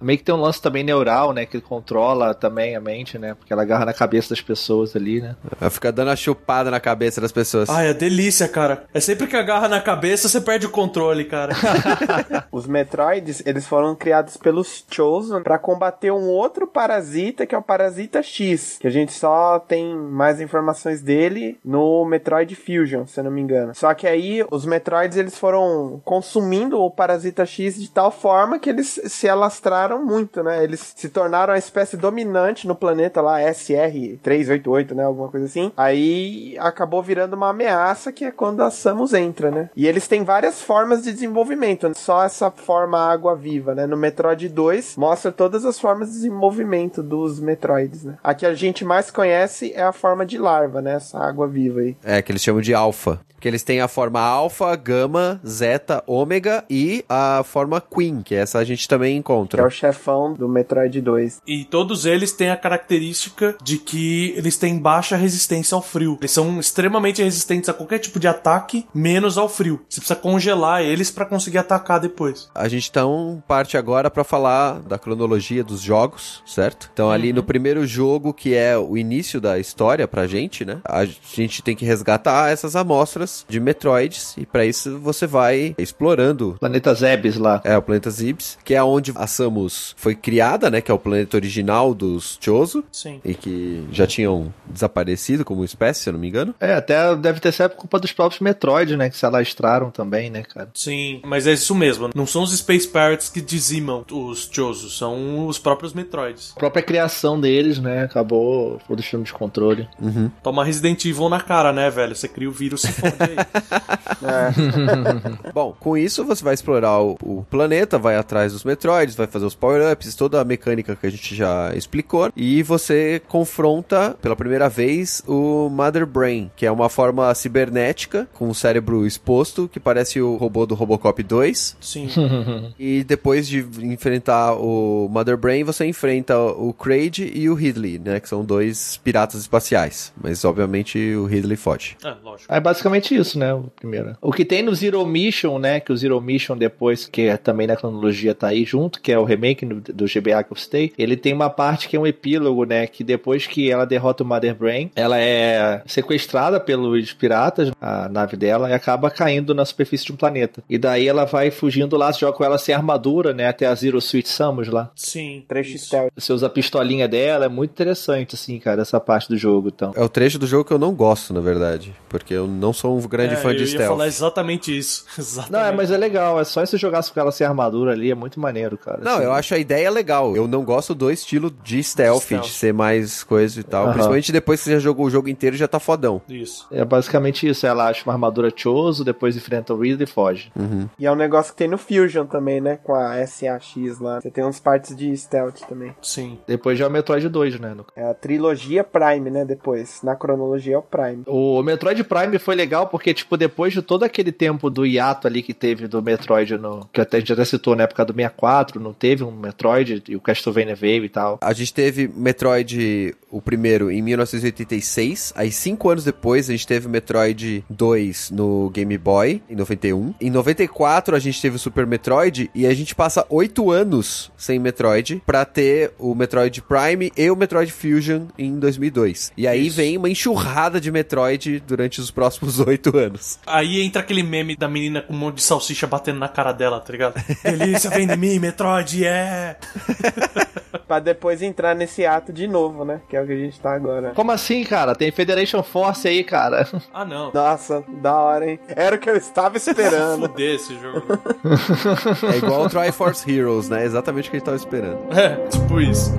Meio que tem um lance também neural, né? Que controla também a mente, né? Porque ela agarra na cabeça das pessoas ali, né? Ela fica dando a chupada na cabeça das pessoas. Ai, é delícia, cara. É sempre que agarra na cabeça, você perde o controle, cara. (laughs) Os Metroids, eles foram criados pelos Chosen pra combater um outro parasita, que é o Parasita X, que a gente só tem mais informações dele no Metroid Fusion, se eu não me engano. Só que aí os Metroids eles foram consumindo o Parasita X de tal forma que eles se alastraram muito, né? Eles se tornaram a espécie dominante no planeta lá, SR388, né? Alguma coisa assim. Aí acabou virando uma ameaça que é quando a Samus entra, né? E eles têm várias formas de desenvolvimento, só essa forma água-viva, né? No Metroid 2 mostra todas as formas de desenvolvimento dos Metroids, né? A que a gente mais conhece é a forma de larva, né? Essa água-viva aí. É, que eles chamam de alfa. Que eles têm a forma alfa, gama, zeta, ômega e a forma queen, que essa a gente também Que é encontra. o chefão do Metroid 2. E todos eles têm a característica de que eles têm baixa resistência ao frio. Eles são extremamente resistentes a qualquer tipo de ataque, menos ao frio. Você precisa congelar eles pra conseguir atacar depois. A gente então parte agora pra falar da cronologia dos jogos, certo? Então ali no primeiro jogo, que é o início da história pra gente, né? A gente tem que resgatar essas amostras de Metroids e pra isso você vai explorando Planeta Zebes lá. É, o planeta Zibs, que é onde a Samus foi criada, né? Que é o planeta original dos Chozo. Sim. E que já tinham desaparecido como espécie, se eu não me engano. É, até deve ter sido culpa dos próprios Metroid, né? Que se alastraram também, né, cara? Sim, mas é isso mesmo. Não são os Space Pirates que dizimam os Chozo, são os próprios Metroids. A própria criação deles, né? Acabou foi deixando de controle. Toma Resident Evil na cara, né, velho? Você cria o vírus se fode aí. (laughs) (laughs) Bom, com isso você vai explorar o, o planeta, vai atrás dos Metroids, vai fazer os power-ups, toda a mecânica que a gente já explicou. E você confronta pela primeira vez o Mother Brain, que é uma forma cibernética com o cérebro exposto, que parece o robô do Robocop 2. Sim. (laughs) E depois de enfrentar o Mother Brain, você enfrenta o Kraid e o Ridley, né? Que são dois piratas espaciais. Mas obviamente o Ridley foge. É, lógico. É basicamente isso, né? O primeiro. O que tem no Zero Mission, né? Que o Zero Mission depois, que é também na cronologia tá aí junto, que é o remake do, do GBA que eu citei, ele tem uma parte que é um epílogo, né? Que depois que ela derrota o Mother Brain, ela é sequestrada pelos piratas, a nave dela, e acaba caindo na superfície de um planeta. E daí ela vai fugindo lá, joga com ela sem armadura, né? Até a Zero Suit Samus lá. Sim. Trecho stealth. Você usa a pistolinha dela, é muito interessante, assim, cara, essa parte do jogo, então. É o trecho do jogo que eu não gosto, na verdade. Porque eu não sou um grande É, fã de eu ia stealth. falar exatamente isso. (laughs) Exatamente. Não, é, mas é legal, é só se jogasse com ela sem armadura ali, é muito maneiro, cara. Não, assim. eu acho a ideia legal. Eu não gosto do estilo de stealth, Stealth. de ser mais coisa e tal. Aham. Principalmente depois que você já jogou o jogo inteiro e já tá fodão. Isso. É basicamente isso. Ela acha uma armadura Choso, depois enfrenta o Ridley e foge. E é um negócio que tem no Fusion também, né? Com a SAX lá. Você tem uns partes de stealth também. Sim. Depois já é o Metroid 2, né? É a trilogia Prime, né? Depois. Na cronologia é o Prime. O Metroid Prime foi legal porque, tipo, depois de todo aquele tempo do hiato ali que teve do Metroid, no, que até a gente até citou na época do 64, não teve um Metroid e o Castlevania veio e tal. A gente teve Metroid, o primeiro, em 1986. Aí, cinco anos depois, a gente teve o Metroid 2 no Game Boy, em 91. Em 94, a gente teve o Super Metroid. E a gente passa oito anos sem Metroid pra ter o Metroid Prime e o Metroid Fusion em 2002. E aí vem uma enxurrada de Metroid durante os próximos (laughs) oito anos. Aí entra aquele meme da menina com um monte de salsicha batendo na cara dela, tá ligado? (laughs) Delícia, vem de mim, Metroid, é! (laughs) Pra depois entrar nesse ato de novo, né? Que é o que a gente tá agora. Como assim, cara? Tem Federation Force aí, cara. Ah, não. Nossa, da hora, hein? Era o que eu estava esperando. Fuder esse jogo. (laughs) É igual o Triforce Heroes, né? Exatamente o que a gente tava esperando. É, tipo isso.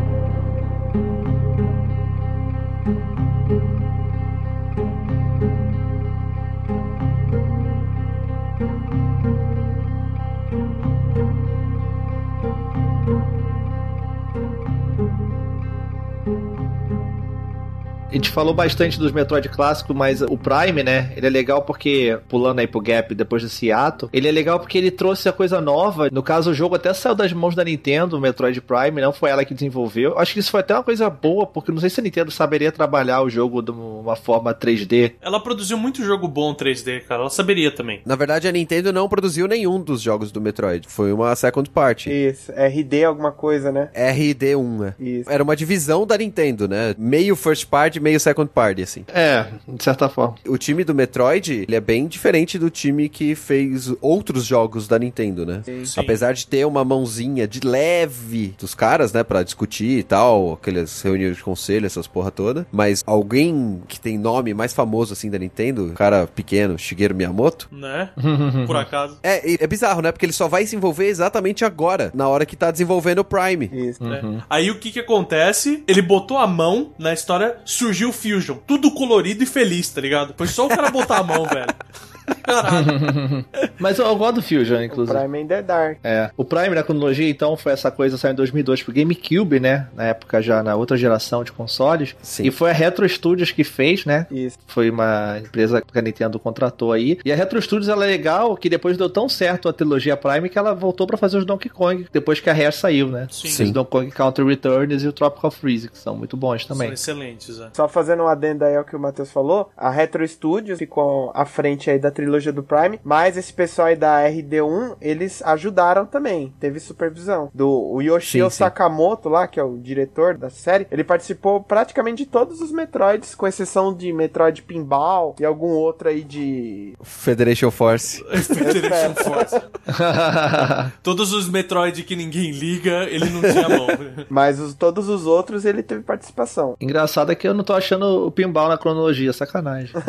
A gente falou bastante dos Metroid clássicos, mas o Prime, né? Ele é legal porque, pulando aí pro Gap depois desse ato, ele é legal porque ele trouxe a coisa nova. No caso, o jogo até saiu das mãos da Nintendo, o Metroid Prime, não foi ela que desenvolveu. Acho que isso foi até uma coisa boa, porque não sei se a Nintendo saberia trabalhar o jogo de uma forma 3D. Ela produziu muito jogo bom 3D, cara. Ela saberia também. Na verdade, a Nintendo não produziu nenhum dos jogos do Metroid. Foi uma second party. Isso, RD alguma coisa, né? RD1, né? Isso. Era uma divisão da Nintendo, né? Meio first party, meio second party, assim. É, de certa forma. O time do Metroid, ele é bem diferente do time que fez outros jogos da Nintendo, né? Sim. Apesar de ter uma mãozinha de leve dos caras, né, Pra discutir e tal, aquelas reuniões de conselho, essas porra toda, mas alguém que tem nome mais famoso assim da Nintendo, um cara pequeno, Shigeru Miyamoto, Né? (laughs) Por acaso. é, é bizarro, né? Porque ele só vai se envolver exatamente agora, na hora que tá desenvolvendo o Prime. Isso. né? Aí o que que acontece? Ele botou a mão na história, surgiu o Fusion. Tudo colorido e feliz, tá ligado? Foi só o cara botar a mão, (laughs) velho. Caralho. (laughs) Mas eu, eu gosto do Fusion, O inclusive. Prime ainda é Dark. É. O Prime na cronologia, então, foi essa coisa saiu em 2002 pro GameCube, né? Na época já na outra geração de consoles. Sim. E foi a Retro Studios que fez, né? Isso. Foi uma empresa que a Nintendo contratou aí. E a Retro Studios ela é legal que depois deu tão certo a trilogia Prime que ela voltou pra fazer os Donkey Kong depois que a Rare saiu, né? Sim. Os Donkey Kong Counter Returns e o Tropical Freeze, que são muito bons São também. excelentes, é. Só fazendo um adendo aí ao que o Matheus falou, a Retro Studios ficou à frente aí da trilogia do Prime, mas esse pessoal aí da RD1, eles ajudaram também, teve supervisão. Do o Yoshio Sim, sim. Sakamoto lá, que é o diretor da série, ele participou praticamente de todos os Metroids, com exceção de Metroid Pinball e algum outro aí de... Federation Force. Federation (laughs) Force. (laughs) Todos os Metroid que ninguém liga, ele não tinha mão. Mas os- todos os outros ele teve participação. Engraçado é que eu não tô achando o pinball na cronologia, sacanagem. (laughs)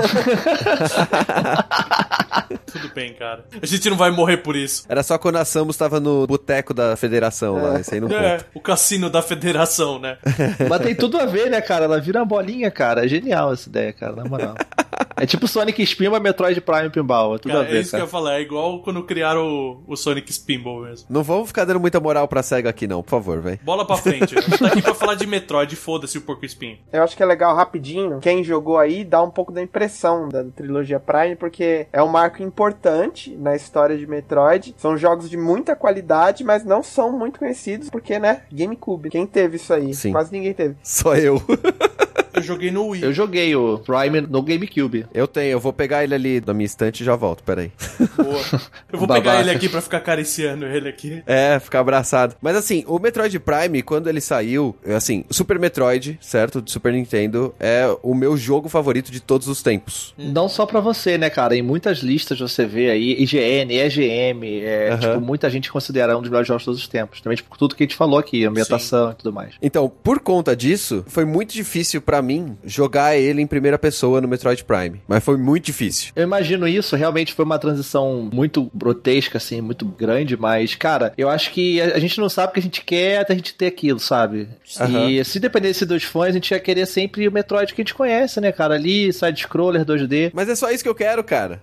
Tudo bem, cara. A gente não vai morrer por isso. Era só quando a Samus tava no boteco da federação lá, isso aí não É, conta. o cassino da federação, né? Mas tem tudo a ver, né, cara? Ela vira uma bolinha, cara. É genial essa ideia, cara, na moral. (laughs) É tipo Sonic Spin, mas Metroid Prime Pinball. É tudo Cara, a ver, é isso que eu cara. ia falar. É igual quando criaram o, o Sonic Spinball mesmo. Não vamos ficar dando muita moral pra SEGA aqui não, por favor, velho. Bola pra frente. A gente tá aqui pra falar de Metroid, foda-se o porco espinho. Eu acho que é legal rapidinho. Quem jogou aí dá um pouco da impressão da trilogia Prime, porque é um marco importante na história de Metroid. São jogos de muita qualidade, mas não são muito conhecidos, porque, né? GameCube. Quem teve isso aí? Sim. Quase ninguém teve. Só eu. (laughs) Eu joguei no Wii. Eu joguei o Prime no GameCube. Eu tenho, eu vou pegar ele ali na minha estante e já volto, peraí. Boa. Eu vou pegar ele aqui pra ficar acariciando ele aqui. É, ficar abraçado. Mas assim, o Metroid Prime, quando ele saiu, assim, o Super Metroid, certo? Do Super Nintendo, é o meu jogo favorito de todos os tempos. Não só pra você, né, cara? Em muitas listas você vê aí IGN, EGM, é, Aham. tipo, muita gente considera um dos melhores jogos de todos os tempos. Também, tipo, tudo que a gente falou aqui, ambientação e tudo mais. Então, por conta disso, foi muito difícil pra mim jogar ele em primeira pessoa no Metroid Prime. Mas foi muito difícil. Eu imagino isso, realmente foi uma transição muito grotesca, assim, muito grande, mas, cara, eu acho que a, a gente não sabe o que a gente quer até a gente ter aquilo, sabe? Aham. E se dependesse dos fãs, a gente ia querer sempre o Metroid que a gente conhece, né, cara? Ali, side-scroller 2D. Mas é só isso que eu quero, cara.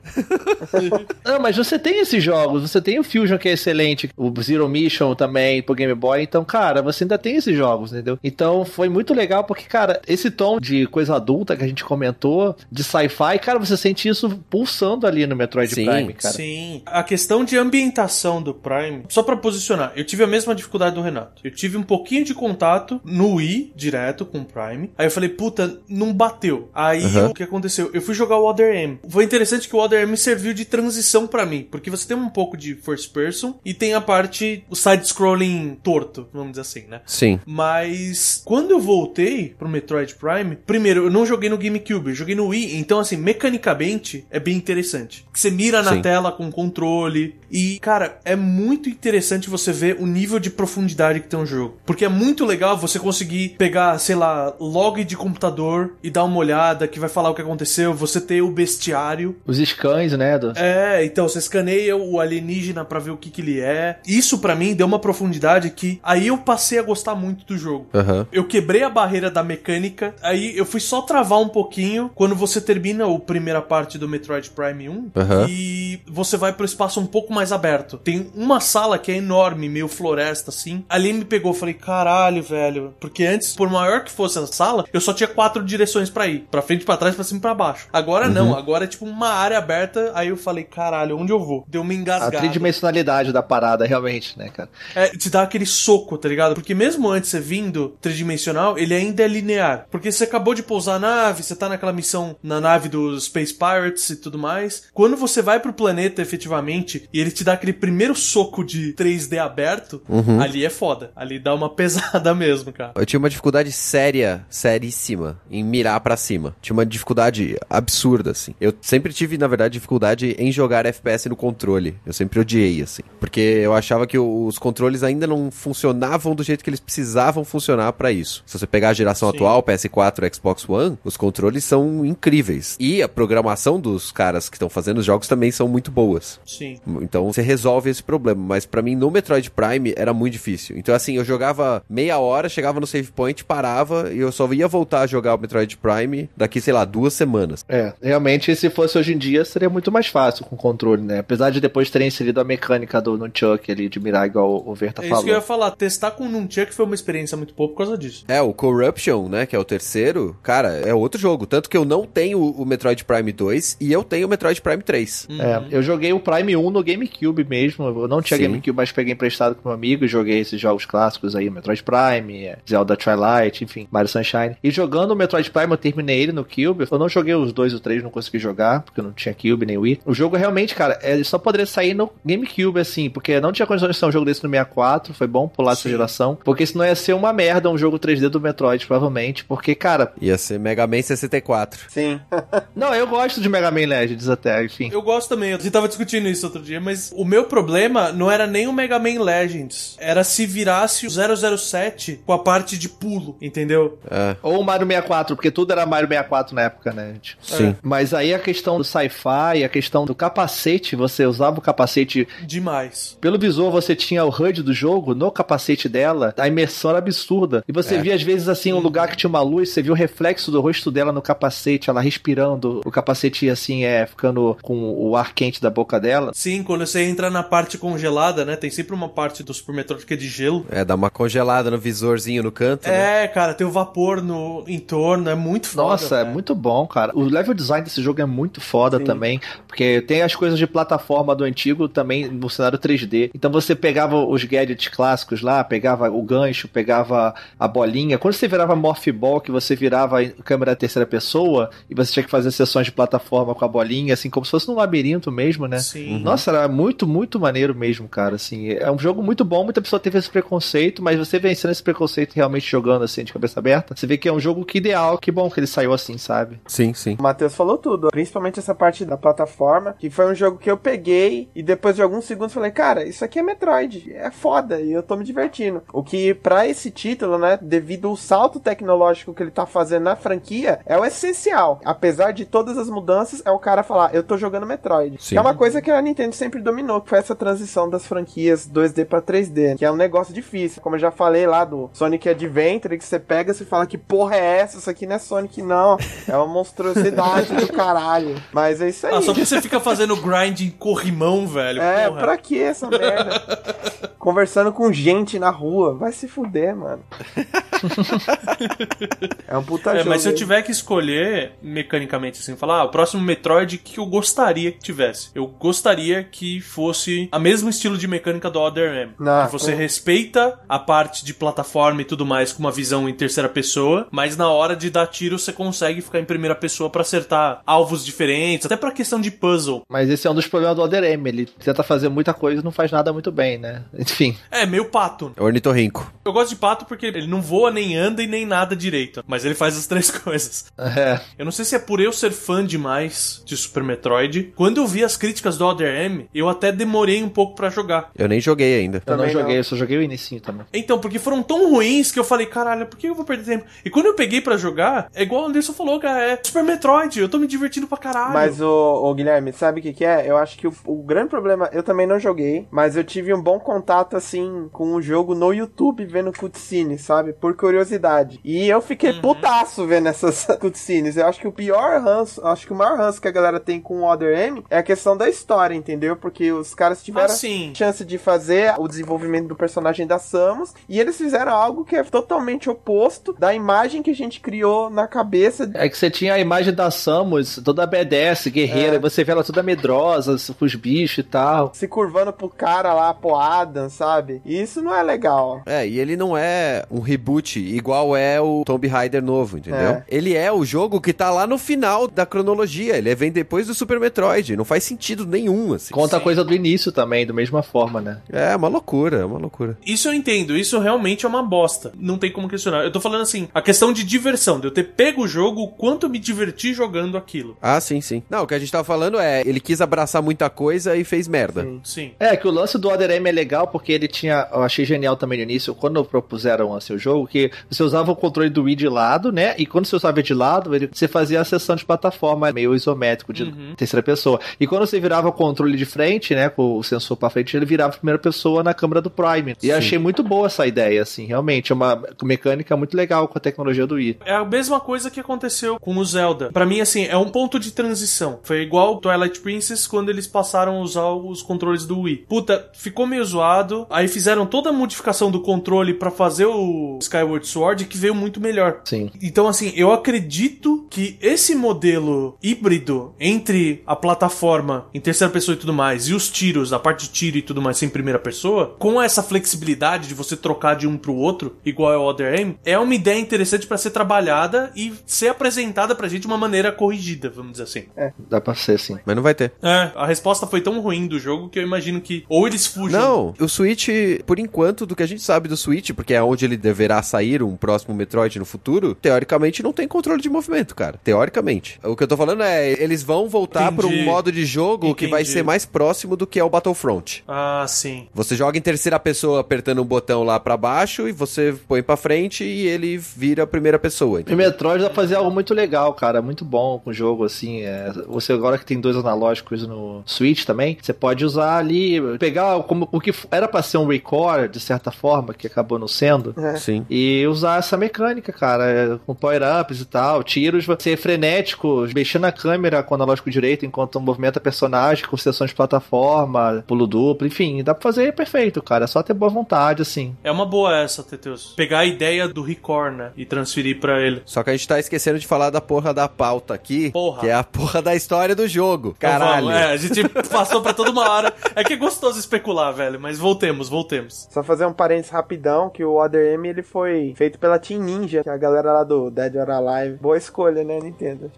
(laughs) Não, mas você tem esses jogos, você tem o Fusion que é excelente, o Zero Mission também pro Game Boy, então, cara, você ainda tem esses jogos, entendeu? Então foi muito legal porque, cara, esse tom de coisa adulta que a gente comentou, de sci-fi, cara, você sente isso pulsando ali no Metroid Sim, Prime, cara. Sim. A questão de ambientação do Prime, só pra posicionar, eu tive a mesma dificuldade do Renato. Eu tive um pouquinho de contato no Wii, direto com o Prime. Aí eu falei, puta, não bateu. Aí Aham. o que aconteceu? Eu fui jogar o Other M. Foi interessante que o Other M serviu de transição pra mim, porque você tem um pouco de first person e tem a parte, o side-scrolling torto, vamos dizer assim, né? Sim. Mas quando eu voltei pro Metroid Prime, primeiro, eu não joguei no GameCube, eu joguei no Wii, então assim, mecanicamente é bem interessante. Você mira na Sim. tela com controle e, cara, é muito interessante você ver o nível de profundidade que tem um jogo. Porque é muito legal você conseguir pegar, sei lá, log de computador e dar uma olhada que vai falar o que aconteceu, você ter o bestiário, Os scans, né? Do... é, então você escaneia o alienígena pra ver o que que ele é. Isso pra mim deu uma profundidade que aí eu passei a gostar muito do jogo. Aham. Eu quebrei a barreira da mecânica. Aí eu fui só travar um pouquinho quando você termina a primeira parte do Metroid Prime 1 Aham. e você vai pro espaço um pouco mais aberto. Tem uma sala que é enorme, meio floresta assim. Ali me pegou, eu falei, caralho, velho. Porque antes, por maior que fosse a sala, eu só tinha quatro direções pra ir: Pra frente, pra trás, pra cima e pra baixo. Agora não, agora é tipo uma área aberta. Aí eu falei, caralho, onde eu vou? Deu uma A engasgada. tridimensionalidade da parada, realmente, né, cara? É, te dá aquele soco, tá ligado? Porque mesmo antes você vindo tridimensional, ele ainda é linear. Porque você acabou de pousar a nave, você tá naquela missão na nave dos Space Pirates e tudo mais. Quando você vai pro planeta efetivamente e ele te dá aquele primeiro soco de 3D aberto, ali é foda. Ali dá uma (laughs) pesada mesmo, cara. Eu tinha uma dificuldade séria, seríssima, em mirar pra cima. Tinha uma dificuldade absurda, assim. Eu sempre tive, na verdade, dificuldade em jogar FPS no controle. Eu sempre odiei, assim. Porque eu achava que os controles ainda não funcionavam do jeito que eles precisavam funcionar pra isso. Se você pegar a geração Sim. atual, PS4 e Xbox One, os controles são incríveis. E a programação dos caras que estão fazendo os jogos também são muito boas. Sim. Então você resolve esse problema. Mas pra mim, no Metroid Prime, era muito difícil. Então, assim, eu jogava meia hora, chegava no save point, parava e eu só ia voltar a jogar o Metroid Prime daqui, sei lá, duas semanas. É, realmente, se fosse hoje em dia, seria muito mais fácil com o controle, né? Apesar de depois terem inserido a mecânica do Nunchuck ali, de mirar igual o Verta É isso falou. que eu ia falar. Testar com o Nunchuck foi uma experiência muito boa por causa disso. É, o Corruption, né, que é o terceiro, cara, é outro jogo. Tanto que eu não tenho o Metroid Prime 2 e eu tenho o Metroid Prime 3. É, eu joguei o Prime 1 no GameCube mesmo. Eu não tinha Sim. GameCube, mas peguei emprestado com um amigo e joguei esses jogos clássicos aí, Metroid Prime, é, Zelda Twilight, enfim, Mario Sunshine. E jogando o Metroid Prime, eu terminei ele no Cube. Eu não joguei os dois ou três, não consegui jogar, porque eu não tinha Cube nem Wii. O jogo realmente, cara, ele só poderia sair no GameCube, assim, porque não tinha condições de ser um jogo desse no 64. Foi bom pular essa Sim. geração, porque senão ia ser uma merda um jogo 3D do Metroid, provavelmente. Porque, cara, Ia ser Mega Man 64. Sim. (laughs) não, eu gosto de Mega Man Legends até, enfim. Eu gosto também, a gente tava discutindo isso outro dia, mas o meu problema não era nem o Mega Man Legends, era se virasse o 007 com a parte de pulo, entendeu? É, Ou o Mario 64, porque tudo era Mario 64 na época, né, gente? sim. Mas aí a questão do sci-fi, a questão do capacete, você usava o capacete. Demais. Pelo visor, você tinha o HUD do jogo no capacete dela, a imersão era absurda. E você É. via, às vezes, assim, um lugar que tinha uma luz, você via o reflexo do rosto dela no capacete, ela respirando, o capacete, assim, é ficando com o ar quente da boca dela. Sim, quando você entra na parte congelada, né? Tem sempre uma parte do Super Metroid que é de gelo. É, dá uma congelada no visorzinho no canto, né? É, cara, tem o vapor no entorno, é muito foda. Nossa, é muito bom, cara. O level design desse jogo é muito foda Sim. também, porque tem as coisas de plataforma do antigo também no cenário 3D. Então você pegava os gadgets clássicos lá, pegava o gancho, pegava a bolinha. Quando você virava Morph Ball, que você virava em câmera terceira pessoa e você tinha que fazer sessões de plataforma com a bolinha, assim, como se fosse num labirinto mesmo, né? Sim. Nossa, era muito, muito maneiro mesmo, cara. Assim, é um jogo muito bom. Muita pessoa teve esse preconceito, mas você vencendo esse preconceito e realmente jogando assim de cabeça aberta, você vê que é um jogo que ideal. Que bom que ele saiu assim, sabe? Sim, sim. O Matheus falou tudo, principalmente essa parte da plataforma, que foi um jogo que eu peguei e depois de alguns segundos falei, cara, isso aqui é Metroid, é foda e eu tô me divertindo. O que pra esse título, né, devido ao salto tecnológico que ele tá fazendo na franquia, é o essencial. Apesar de todas as mudanças, é o cara falar, eu tô jogando Metroid. Sim. Que é uma coisa que a Nintendo sempre dominou, que foi essa transição das franquias 2D pra 3D, que é um negócio difícil. Como eu já falei lá do Sonic Adventure, que você pega e fala que porra é essa? Isso aqui não é Sonic, não. É uma monstruosidade do caralho. Mas é isso aí. Ah, só porque você fica fazendo grind em corrimão, velho. É, porra. pra que essa merda? (laughs) Conversando com gente na rua. Vai se fuder, mano. (laughs) é um puta É, jogo. mas se eu tiver que escolher mecanicamente assim, falar, ah, o próximo Metroid que eu gostaria que tivesse. Eu gostaria que fosse a mesmo estilo de mecânica do Other M. Ah, que você com- respeita a parte de plataforma e tudo mais com uma visão em terceira pessoa, mas na hora de dar tiro você consegue ficar em primeira pessoa pra acertar alvos diferentes, até pra questão de puzzle. Mas esse é um dos problemas do Other M. Ele tenta fazer muita coisa e não faz nada muito bem, né? Enfim. É, meio pato. É Ornitorrinco. Eu gosto de pato porque ele não voa, nem anda e nem nada direito. Mas ele faz as (laughs) três coisas. É. Eu não sei se é por eu ser fã demais de Super Metroid. Quando eu vi as críticas do Other M, eu até demorei um pouco pra jogar. Eu nem joguei ainda. Eu não Também joguei, não. eu só joguei o inicinho também. Então, porque foram tão ruins que eu falei, caralho, por que eu vou perder tempo? E quando eu peguei pra jogar, é igual o Anderson falou, cara, é Super Metroid, eu tô me divertindo pra caralho. Mas o, Guilherme, sabe o que, que é? Eu acho que o, o grande problema, eu também não joguei, mas eu tive um bom contato assim com o jogo no YouTube vendo cutscene, sabe? Por curiosidade. E eu fiquei Uhum. putaço vendo essas (laughs) cutscenes. Eu acho que o pior ranço, acho que o maior ranço que a galera tem com o Other M é a questão da história, entendeu? Porque os caras tiveram Ah, chance de fazer o desenvolvimento do personagem da Samus e eles fizeram algo que é totalmente oposto da imagem que a gente criou na cabeça. É que você tinha a imagem da Samus, toda BDS, guerreira, É. e você vê ela toda medrosa, com os bichos e tal. Se curvando pro cara lá, pro Adam, sabe? E isso não é legal. É, e ele não é um reboot igual é o Tomb Raider novo, entendeu? É. Ele é o jogo que tá lá no final da cronologia. Ele vem depois do Super Metroid. Não faz sentido nenhum, assim. Conta a coisa do início também, da mesma forma, né? É uma loucura, é uma loucura. Isso eu entendo, isso realmente é uma bosta. Não tem como questionar. Eu tô falando assim, a questão de diversão, de eu ter pego o jogo, o quanto eu me diverti jogando aquilo. Ah, sim, sim. Não, o que a gente tava falando é, ele quis abraçar muita coisa e fez merda. Sim. Sim. É, que o lance do Other M é legal porque ele tinha. Eu achei genial também no início, quando propuseram assim, o jogo, que você usava o controle do Wii de lado, né? E quando você usava de lado, ele, você fazia a sessão de plataforma meio isométrico de Uhum. terceira pessoa. E quando você virava o controle de frente, né? Com o sensor pra frente, ele virava a primeira pessoa na câmera do Prime. E achei muito boa essa ideia, assim, realmente. É uma mecânica muito legal com a tecnologia do Wii. É a mesma coisa que aconteceu com o Zelda. Pra mim, assim, é um ponto de transição. Foi igual o Twilight Princess quando eles passaram a usar os controles do Wii. Puta, ficou meio zoado. Aí fizeram toda a modificação do controle pra fazer o Skyward Sword, que veio muito melhor. Sim. Então, assim, eu acredito que esse modelo híbrido entre a plataforma em terceira pessoa e tudo mais, e os tiros, a parte de tiro e tudo mais em primeira pessoa, com essa flexibilidade de você trocar de um pro outro, igual é o Other M, é uma ideia interessante pra ser trabalhada e ser apresentada pra gente de uma maneira corrigida, vamos dizer assim. Dá pra ser, sim. Mas não vai ter. É, a resposta foi tão ruim do jogo que eu imagino que ou eles fujam. Não, o Switch, por enquanto, do que a gente sabe do Switch, porque é onde ele deverá sair um próximo Metroid no futuro, teoricamente não tem controle de movimento, cara. Teoricamente. O que eu tô falando é, eles vão voltar para um Entendi. modo de jogo que vai Entendi. ser mais próximo do que é o Battlefront. Ah, sim. Você joga em terceira pessoa apertando um botão lá pra baixo e você põe pra frente e ele vira a primeira pessoa. E entendeu? Metroid dá pra fazer algo muito legal, cara. Muito bom com o jogo, assim. é, você agora que tem dois analógicos no Switch também, você pode usar ali, pegar como, o que f- era pra ser um record, de certa forma, que acabou não sendo. Sim. E usar essa mecânica, cara, é, com power-ups e tal, tiros, ser frenético, mexendo na câmera com o analógico direito enquanto movimenta personagem, com sessões de plataforma, pulo duplo, enfim, dá pra fazer perfeito, cara. É só ter boa vontade, assim. É uma boa essa, Teteus. Pegar a ideia do Record, né? E transferir pra ele. Só que a gente tá esquecendo de falar da porra da pauta aqui, Porra. que é a porra da história do jogo. Então Caralho. vamos, é, a gente (laughs) passou pra toda uma hora. É que é gostoso especular, velho, mas voltemos, voltemos. Só fazer um parênteses rapidão, que o Other M ele foi feito pela Team Ninja, que é a galera lá do Dead or Alive. Boa escolha, né, Nintendo? (laughs)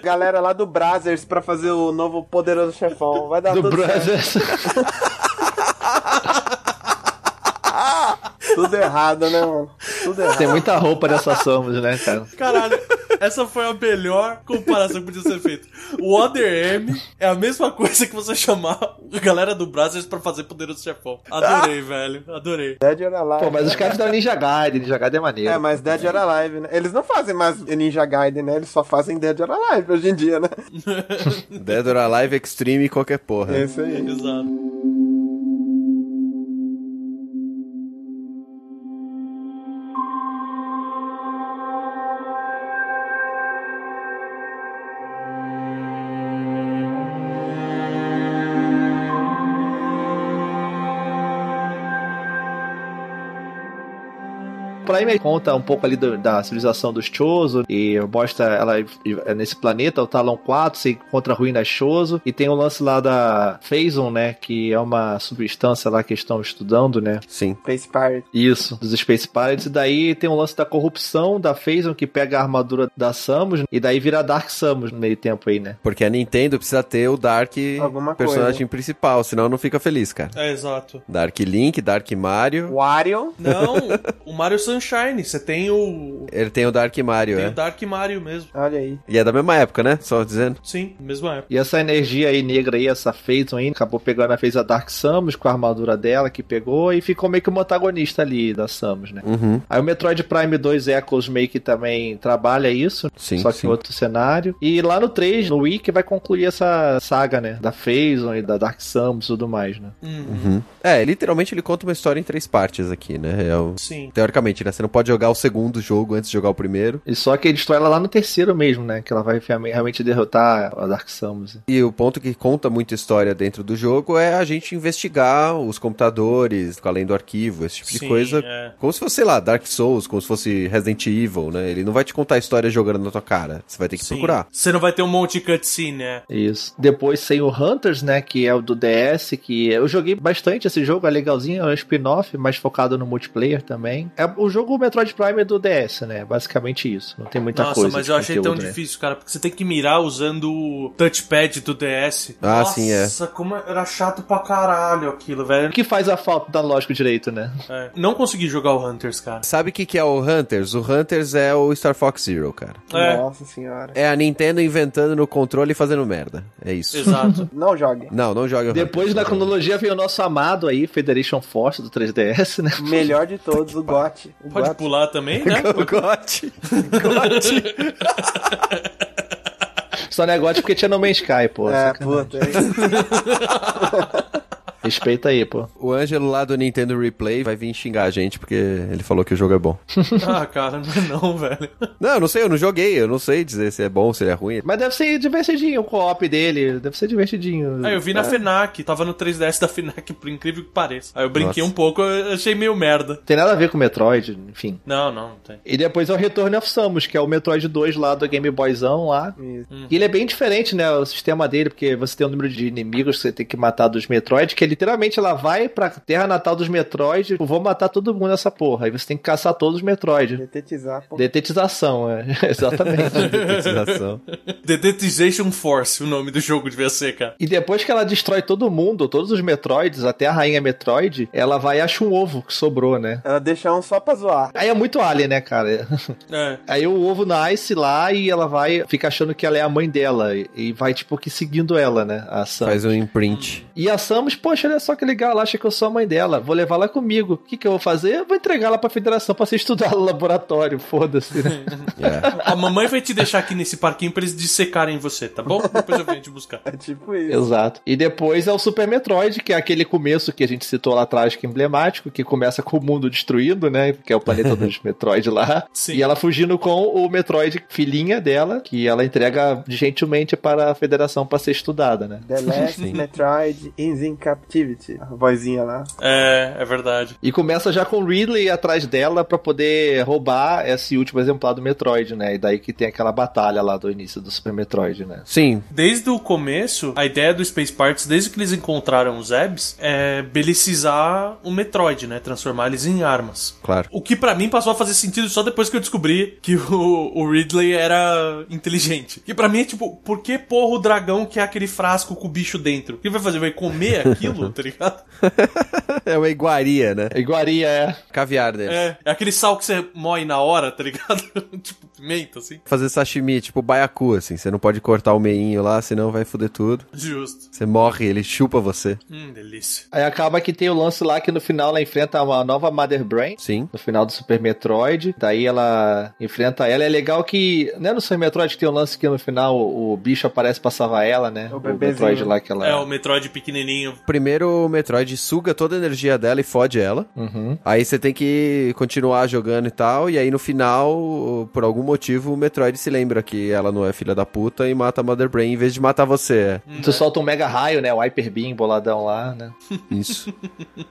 galera lá do Brazzers pra fazer o novo poderoso chefão. Vai dar Do tudo certo. (laughs) Tudo errado, né, mano? Tudo errado. tem muita roupa nessa Samus, né, cara? Caralho, essa foi a melhor comparação que podia ser feita. O Other M é a mesma coisa que você chamar a galera do Brazzers pra fazer Poderoso Chefão. Adorei, velho, adorei. Dead or Alive. Pô, mas os caras da Ninja Gaiden, Ninja Gaiden é maneiro. É, mas Dead or Alive, né? Eles não fazem mais Ninja Gaiden, né? Eles só fazem Dead or Alive hoje em dia, né? (laughs) Dead or Alive Extreme qualquer porra. É isso aí. Exato. Prime conta um pouco ali do- da civilização dos Chozo e mostra ela é nesse planeta, o Talon 4, você encontra ruínas Chozo e tem o lance lá da Phazon, né, que é uma substância lá que estão estudando, né? Sim. Space Pirate. Isso, dos Space Pirates. E daí tem o lance da corrupção da Phazon que pega a armadura da Samus e daí vira Dark Samus no meio tempo aí, né? Porque a Nintendo precisa ter o Dark Alguma personagem coisa. principal, senão não fica feliz, cara. É, exato. Dark Link, Dark Mario. Wario. Não, o Mario Sunshine Sunshine, você tem o. Ele tem o Dark Mario, Tem é. o Dark Mario mesmo. Olha aí. E é da mesma época, né? Só dizendo. Sim, mesma época. E essa energia aí negra aí, essa Phazon aí, acabou pegando a fez a Dark Samus com a armadura dela que pegou e ficou meio que o antagonista ali da Samus, né? Uhum. Aí o Metroid Prime 2 Echoes meio que também trabalha isso, Sim, só que sim. em outro cenário. E lá no 3, no Wii, que vai concluir essa saga, né? Da Phazon e da Dark Samus e tudo mais, né? Uhum. É, literalmente ele conta uma história em três partes aqui, né? É o- Sim. Teoricamente, né? Você não pode jogar o segundo jogo antes de jogar o primeiro. E só que ele destrói ela lá no terceiro mesmo, né? Que ela vai realmente derrotar a Dark Samus. E o ponto que conta muita história dentro do jogo é a gente investigar os computadores, ficar lendo arquivo, esse tipo de Sim, coisa. é. Como se fosse, sei lá, Dark Souls, como se fosse Resident Evil, né? Ele não vai te contar a história jogando na tua cara. Você vai ter que Sim. procurar. Você não vai ter um monte de cutscene, né? Isso. Depois tem o Hunters, né? Que é o do DS, que eu joguei bastante esse jogo, é legalzinho, é um spin-off, mais focado no multiplayer também. É o jogo Metroid Prime é do DS, né? Basicamente isso. Não tem muita Nossa, coisa. mas de eu achei tão né? difícil, cara, porque você tem que mirar usando o touchpad do DS. Ah, Nossa, sim, é. Nossa, como era chato pra caralho aquilo, velho. O que faz a falta do analógico direito, né? É. Não consegui jogar o Hunters, cara. Sabe o que, que é o Hunters? O Hunters é o Star Fox Zero, cara. É, Nossa senhora. É a Nintendo inventando no controle e fazendo merda. É isso. exato. (laughs) Não jogue. Não, não joga o Depois Hunters. na cronologia veio o nosso amado aí, Federation Force do 3DS, né? Melhor de todos, o GOT. O Pode pular também, né? (laughs) O Gotti. (laughs) Gotti. Só negócio porque tinha No Man's Sky, pô. É, puta. (laughs) é. Respeita aí, pô. O Ângelo lá do Nintendo Replay vai vir xingar a gente porque ele falou que o jogo é bom. (laughs) ah, cara, não é não, velho. Não, eu não sei, eu não joguei, eu não sei dizer se é bom, se ele é ruim. Mas deve ser divertidinho o co-op dele, deve ser divertidinho. Aí eu vi na FENAC, tava no 3DS da FENAC, por incrível que pareça. Aí eu brinquei Nossa. um pouco, eu achei meio merda. Tem nada a ver com Metroid, enfim. Não, não, não tem. E depois é o Return of Samus, que é o Metroid 2 lá do Game Boyzão lá. Isso. E ele é bem diferente, né? O sistema dele, porque você tem um número de inimigos que você tem que matar dos Metroid, que é literalmente ela vai pra terra natal dos Metroid, tipo, vou matar todo mundo nessa porra. Aí você tem que caçar todos os Metroid. Detetizar. pô. Detetização, é. (laughs) Exatamente. (laughs) Detetização. Dedetization Force, o nome do jogo devia ser, cara. E depois que ela destrói todo mundo, todos os Metroids, até a rainha Metroid, ela vai e acha um ovo que sobrou, né? Ela deixa um só pra zoar. Aí é muito alien, né, cara? (laughs) É. Aí o ovo nasce lá e ela vai, fica achando que ela é a mãe dela. E- E vai, tipo, que seguindo ela, né? A Samus. Faz um imprint. E a Samus, poxa, olha só que legal, ela acha que eu sou a mãe dela. Vou levar ela comigo. O que, que eu vou fazer? Eu vou entregar ela pra federação pra você (laughs) estudar no laboratório. Foda-se, né? (laughs) É. A mamãe vai te deixar aqui nesse parquinho pra eles dissecarem você, tá bom? Depois eu venho te buscar. É tipo isso. Exato. E depois é o Super Metroid, que é aquele começo que a gente citou lá atrás, que é emblemático, que começa com o mundo destruído, né? Que é o planeta (laughs) dos Metroid lá. Sim. E ela fugindo com o Metroid filhinha dela, que ela entrega gentilmente para a federação para ser estudada, né? The Last Sim. Metroid is in captivity. A vozinha lá. É, é verdade. E começa já com o Ridley atrás dela pra poder roubar esse último exemplar do Metroid, né? E daí que tem aquela batalha lá do início do Super Metroid, né? Sim, Desde o começo, a ideia do Space Parts, desde que eles encontraram os Zebs, é belicizar o Metroid, né? Transformar eles em armas. claro. O que pra mim passou a fazer sentido só depois que eu descobri que o, o Ridley era inteligente. Que pra mim é tipo, por que porra o dragão quer aquele frasco com o bicho dentro? O que ele vai fazer? Vai comer (laughs) aquilo, tá ligado? (laughs) É uma iguaria, né? Iguaria é. Caviar dele. É, é aquele sal que você moe na hora, tá ligado? (laughs) tipo, pimenta, assim. Fazer sashimi, tipo baiacu, assim. Você não pode cortar o meinho lá, senão vai foder tudo. Justo. Você morre, ele chupa você. Hum, delícia. Aí acaba que tem o lance lá que no final ela enfrenta uma nova Mother Brain. Sim. No final do Super Metroid. Daí ela enfrenta ela. É legal que. Não é no Super Metroid que tem um lance que no final o, o bicho aparece pra salvar ela, né? O O. Metroid lá que ela. É, o Metroid pequenininho. Primeiro o Metroid suga toda a energia dela e fode ela. Uhum. Aí você tem que continuar jogando e tal. E aí no final, por algum motivo, o Metroid se lembra que ela não é filha da puta e mata a Mother Brain em vez de matar você. Tu solta um mega raio, né? O Hyper Beam boladão lá, né? É (laughs) isso.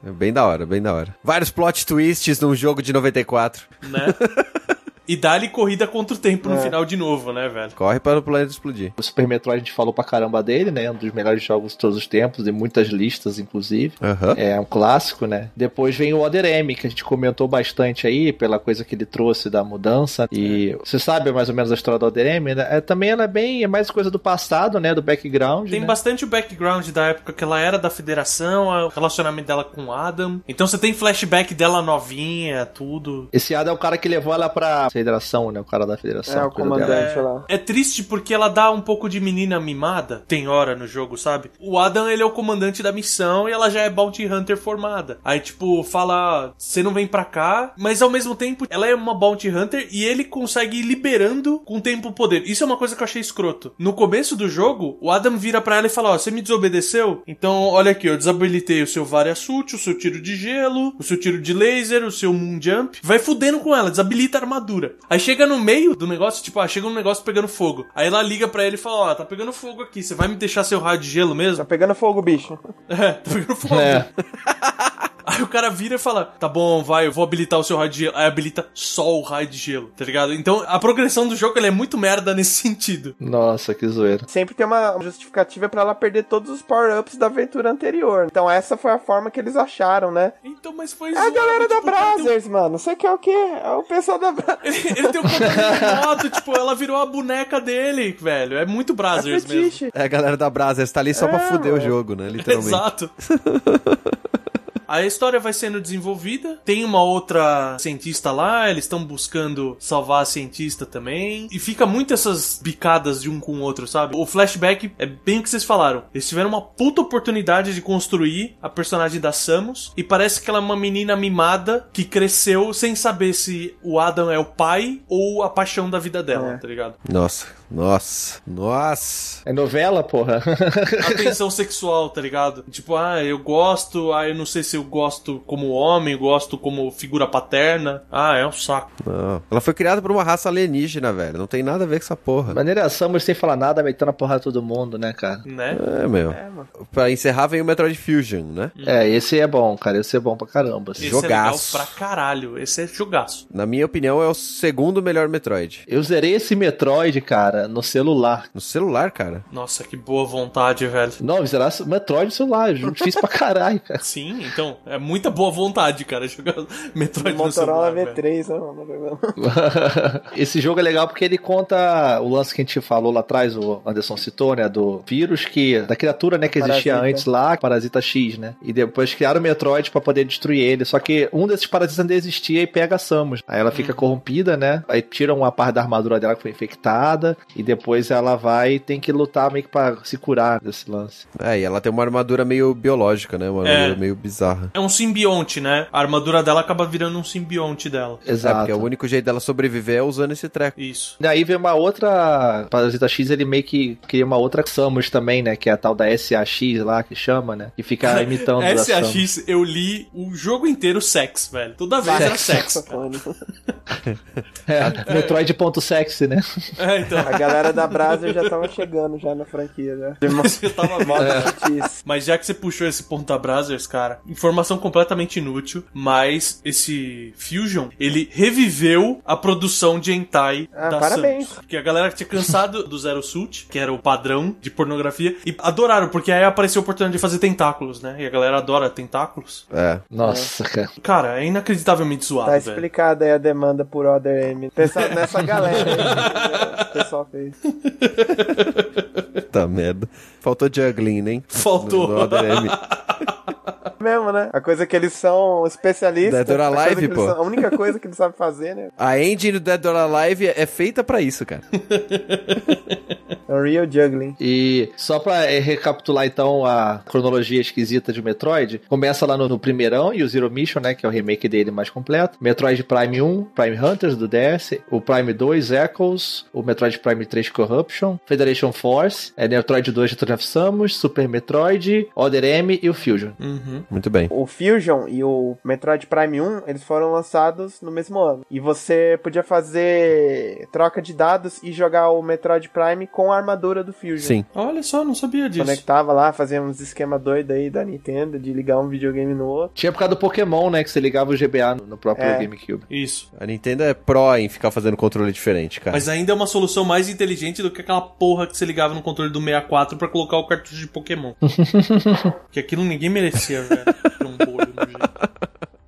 É bem da hora, bem da hora. Vários plot twists num jogo de 94. né? (laughs) E dá-lhe corrida contra o tempo no É. final de novo, né, velho? Corre para o planeta explodir. O Super Metroid a gente falou pra caramba dele, né? Um dos melhores jogos de todos os tempos, de muitas listas, inclusive. Aham. É um clássico, né? Depois vem o Other M, que a gente comentou bastante aí, pela coisa que ele trouxe da mudança. E você sabe mais ou menos a história do Other M, né? É, também ela é bem, é mais coisa do passado, né? Do background. Tem né? bastante o background da época que ela era da federação, o relacionamento dela com o Adam. Então você tem flashback dela novinha, tudo. Esse Ada é o cara que levou ela pra federação, né? O cara da federação. É, o cuida dela. comandante lá. É triste porque ela dá um pouco de menina mimada, tem hora no jogo, sabe? O Adam, ele é o comandante da missão e ela já é Bounty Hunter formada. Aí, tipo, fala, você não vem pra cá, mas ao mesmo tempo, ela é uma Bounty Hunter e ele consegue ir liberando com o tempo o poder. Isso é uma coisa que eu achei escroto. No começo do jogo, o Adam vira pra ela e fala, ó, você me desobedeceu? Então, olha aqui, eu desabilitei o seu Variasuit, o seu tiro de gelo, o seu tiro de laser, o seu Moon Jump. Vai fudendo com ela, desabilita a armadura. Aí chega no meio do negócio, tipo, ah, chega um negócio pegando fogo. Aí ela liga pra ele e fala, ó, tá pegando fogo aqui, você vai me deixar seu raio de gelo mesmo? Tá pegando fogo, bicho. (laughs) É, tá pegando fogo. É. (laughs) Aí o cara vira e fala: Tá bom, vai, eu vou habilitar o seu raio de gelo. Aí habilita só o raio de gelo, tá ligado? Então a progressão do jogo é muito merda nesse (laughs) sentido. Nossa, que zoeira. Sempre tem uma justificativa pra ela perder todos os power-ups da aventura anterior. Então essa foi a forma que eles acharam, né? Então, mas foi É a galera da tipo, o cara tem um- Brazzers, mano. Você quer o quê? É o pessoal da Brazzers. (laughs) Ele tem um controle remoto, tipo, ela virou a boneca dele, velho. É muito É Brazzers mesmo. fetiche. É a galera da Brazzers tá ali só pra É, fuder o mano. jogo, né? Literalmente. Exato. (laughs) A história vai sendo desenvolvida. Tem uma outra cientista lá, eles estão buscando salvar a cientista também. E fica muito essas bicadas de um com o outro, sabe? O flashback é bem o que vocês falaram. Eles tiveram uma puta oportunidade de construir a personagem da Samus. E parece que ela é uma menina mimada que cresceu sem saber se o Adam é o pai ou a paixão da vida dela, É. tá ligado? Nossa, nossa, nossa. É novela, porra. atenção sexual, tá ligado? Tipo, ah, eu gosto, ah, eu não sei se eu gosto como homem, gosto como figura paterna. Ah, é um saco. Não. Ela foi criada por uma raça alienígena, velho. Não tem nada a ver com essa porra. Maneira a Samus sem falar nada, metendo a porrada todo mundo, né, cara? Né? É, meu. É, mano. Pra encerrar, vem o Metroid Fusion, né? É, esse é bom, cara. Esse é bom pra caramba. Esse Jogaço. é legal pra caralho. Esse é jogaço. Na minha opinião, é o segundo melhor Metroid. Eu zerei esse Metroid, cara, no celular. No celular, cara. Nossa, que boa vontade, velho. Não, zerar Metroid no celular. difícil pra caralho, cara. Sim, então, é muita boa vontade, cara, jogar (laughs) Metroid no Motorola celular, velho. V3, né, mano? (laughs) Esse jogo é legal porque ele conta o lance que a gente falou lá atrás, o Anderson citou, né? Do vírus que. Da criatura, né? Que existia Parasita. antes lá, Parasita X, né? E depois criaram o Metroid pra poder destruir ele. Só que um desses parasitas ainda existia e pega a Samus. Aí ela fica corrompida, né? Aí tiram uma parte da armadura dela que foi infectada. E depois ela vai e tem que lutar meio que pra se curar desse lance. É, e ela tem uma armadura meio biológica, né? Uma É. armadura meio bizarra. É um simbionte, né? A armadura dela acaba virando um simbionte dela. É, Exato. porque o único jeito dela sobreviver é usando esse treco. Isso. Daí vem uma outra. Parasita X, ele meio que cria uma outra Samus também, né? Que é a tal da SAX lá, que chama, né? Que fica (laughs) imitando a Samus. SAX, eu li o jogo inteiro sex, velho. Toda vez era sex. (laughs) É, Metroid.sexy, né? É, então. A galera da Brazzers já tava chegando já na franquia, (laughs) já. Eu tava mal. Fetiche. Mas já que você puxou esse ponto da Brazzers, cara, informação completamente inútil, mas esse Fusion, ele reviveu a produção de hentai Ah, da parabéns. Samus. Porque a galera tinha cansado do Zero Suit, que era o padrão de pornografia, e adoraram, porque aí apareceu a oportunidade de fazer tentáculos, né? E a galera adora tentáculos. É. Nossa, cara. Cara, é inacreditavelmente zoado, Tá explicada aí a demanda por Other M. Nessa galera aí, que o pessoal fez. Tá merda. Faltou juggling, né? Faltou. No, no Other M. (laughs) Mesmo, né? A coisa que eles são especialistas. Dead or Alive, pô. são- a única coisa que eles sabem fazer, né? A engine do Dead or Alive é feita pra isso, cara. É o Real Juggling. E só pra eh, recapitular então a cronologia esquisita de Metroid, começa lá no, no primeirão e o Zero Mission, né, que é o remake dele mais completo. Metroid Prime 1, Prime Hunters do DS, o Prime 2 Echoes, o Metroid Prime 3 Corruption, Federation Force, é, Metroid 2 Return of Samus, Super Metroid, Other M e o Fusion. Uhum. Muito bem. O Fusion e o Metroid Prime 1, eles foram lançados no mesmo ano. E você podia fazer troca de dados e jogar o Metroid Prime com a armadura do Fusion. Sim. Olha só, não sabia disso. Conectava lá, fazia uns esquema doido aí da Nintendo de ligar um videogame no outro. Tinha por causa do Pokémon, né? Que você ligava o GBA no, próprio É. GameCube. Isso. A Nintendo é pró em ficar fazendo controle diferente, cara. Mas ainda é uma solução mais inteligente do que aquela porra que você ligava no controle do 64 pra colocar o cartucho de Pokémon. (laughs) que aquilo ninguém merecia,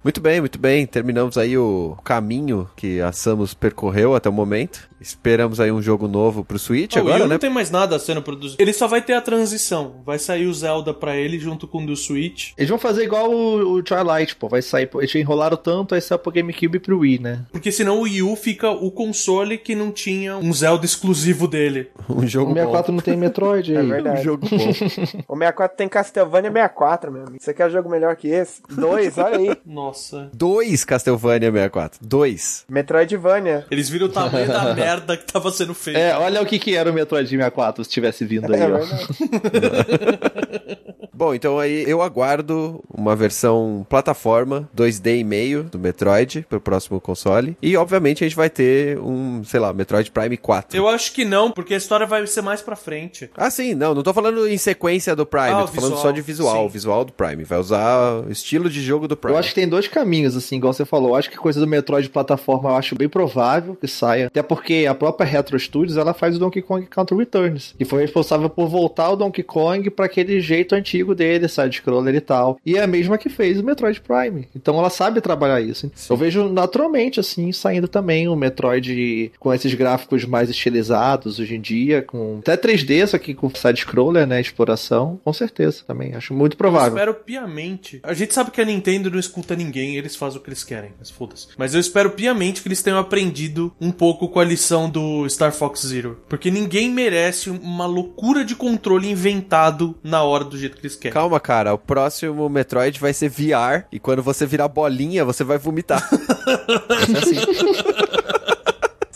Muito bem, muito bem. Terminamos aí o caminho que a Samus percorreu até o momento. Esperamos aí um jogo novo pro Switch Não, o agora, né? não tem mais nada sendo produzido. Ele só vai ter a transição. Vai sair o Zelda pra ele junto com o do Switch. Eles vão fazer igual o, o Twilight, pô. Vai sair. Eles enrolaram tanto, aí saiu pro GameCube e pro Wii, né? Porque senão o Wii U fica o console que não tinha um Zelda exclusivo dele. (laughs) Um O jogo 64 não tem Metroid (laughs) É aí. bom. Um verdade. jogo bom. (laughs) O 64 tem Castlevania 64, meu amigo. Você quer jogo melhor que esse? Dois, olha aí. Nossa. Dois Castlevania 64. Dois. Metroidvania. Eles viram o tamanho da merda que tava sendo feito. É, olha o que que era o Metroid 64 se tivesse vindo aí, É ó. (laughs) (laughs) Bom, então aí eu aguardo uma versão plataforma 2D e meio do Metroid pro próximo console. E obviamente a gente vai ter um, sei lá, Metroid Prime 4. Eu acho que não, porque a história vai ser mais pra frente. Ah, sim, não, não tô falando em sequência do Prime, Ah, tô o falando visual, só de visual, sim. o visual do Prime. Vai usar o estilo de jogo do Prime. Eu acho que tem dois caminhos, assim, igual você falou. Eu acho que coisa do Metroid plataforma eu acho bem provável que saia. Até porque a própria Retro Studios ela faz o Donkey Kong Country Returns. Que foi responsável por voltar o Donkey Kong pra aquele jeito antigo dele, side-scroller e tal. E é a mesma que fez o Metroid Prime. Então ela sabe trabalhar isso. Eu vejo naturalmente, assim, saindo também o Metroid com esses gráficos mais estilizados hoje em dia, com até 3D, só que com side-scroller, né? Exploração. Com certeza também. Acho muito Eu provável. espero piamente. A gente sabe que a Nintendo não escuta ninguém, eles fazem o que eles querem, mas foda-se. Mas eu espero piamente que eles tenham aprendido um pouco com a lição do Star Fox Zero. Porque ninguém merece uma loucura de controle inventado na hora do jeito que eles Calma, cara, o próximo Metroid vai ser VR e quando você virar bolinha, você vai vomitar. (laughs) É assim. (laughs)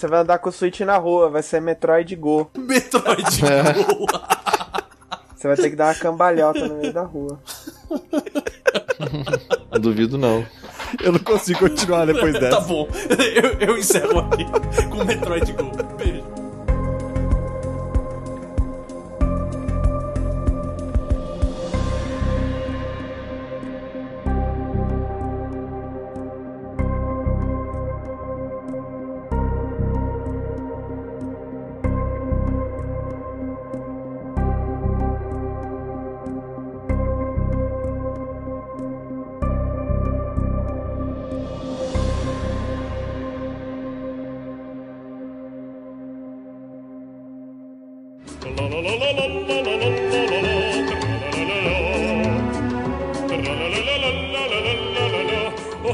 Você vai andar com o Switch na rua, vai ser Metroid Go. Metroid Go. (laughs) Você vai ter que dar uma cambalhota no meio da rua. Não duvido, não. Eu não consigo continuar depois dessa. Tá bom, eu, eu encerro aqui com Metroid Go. Beijo.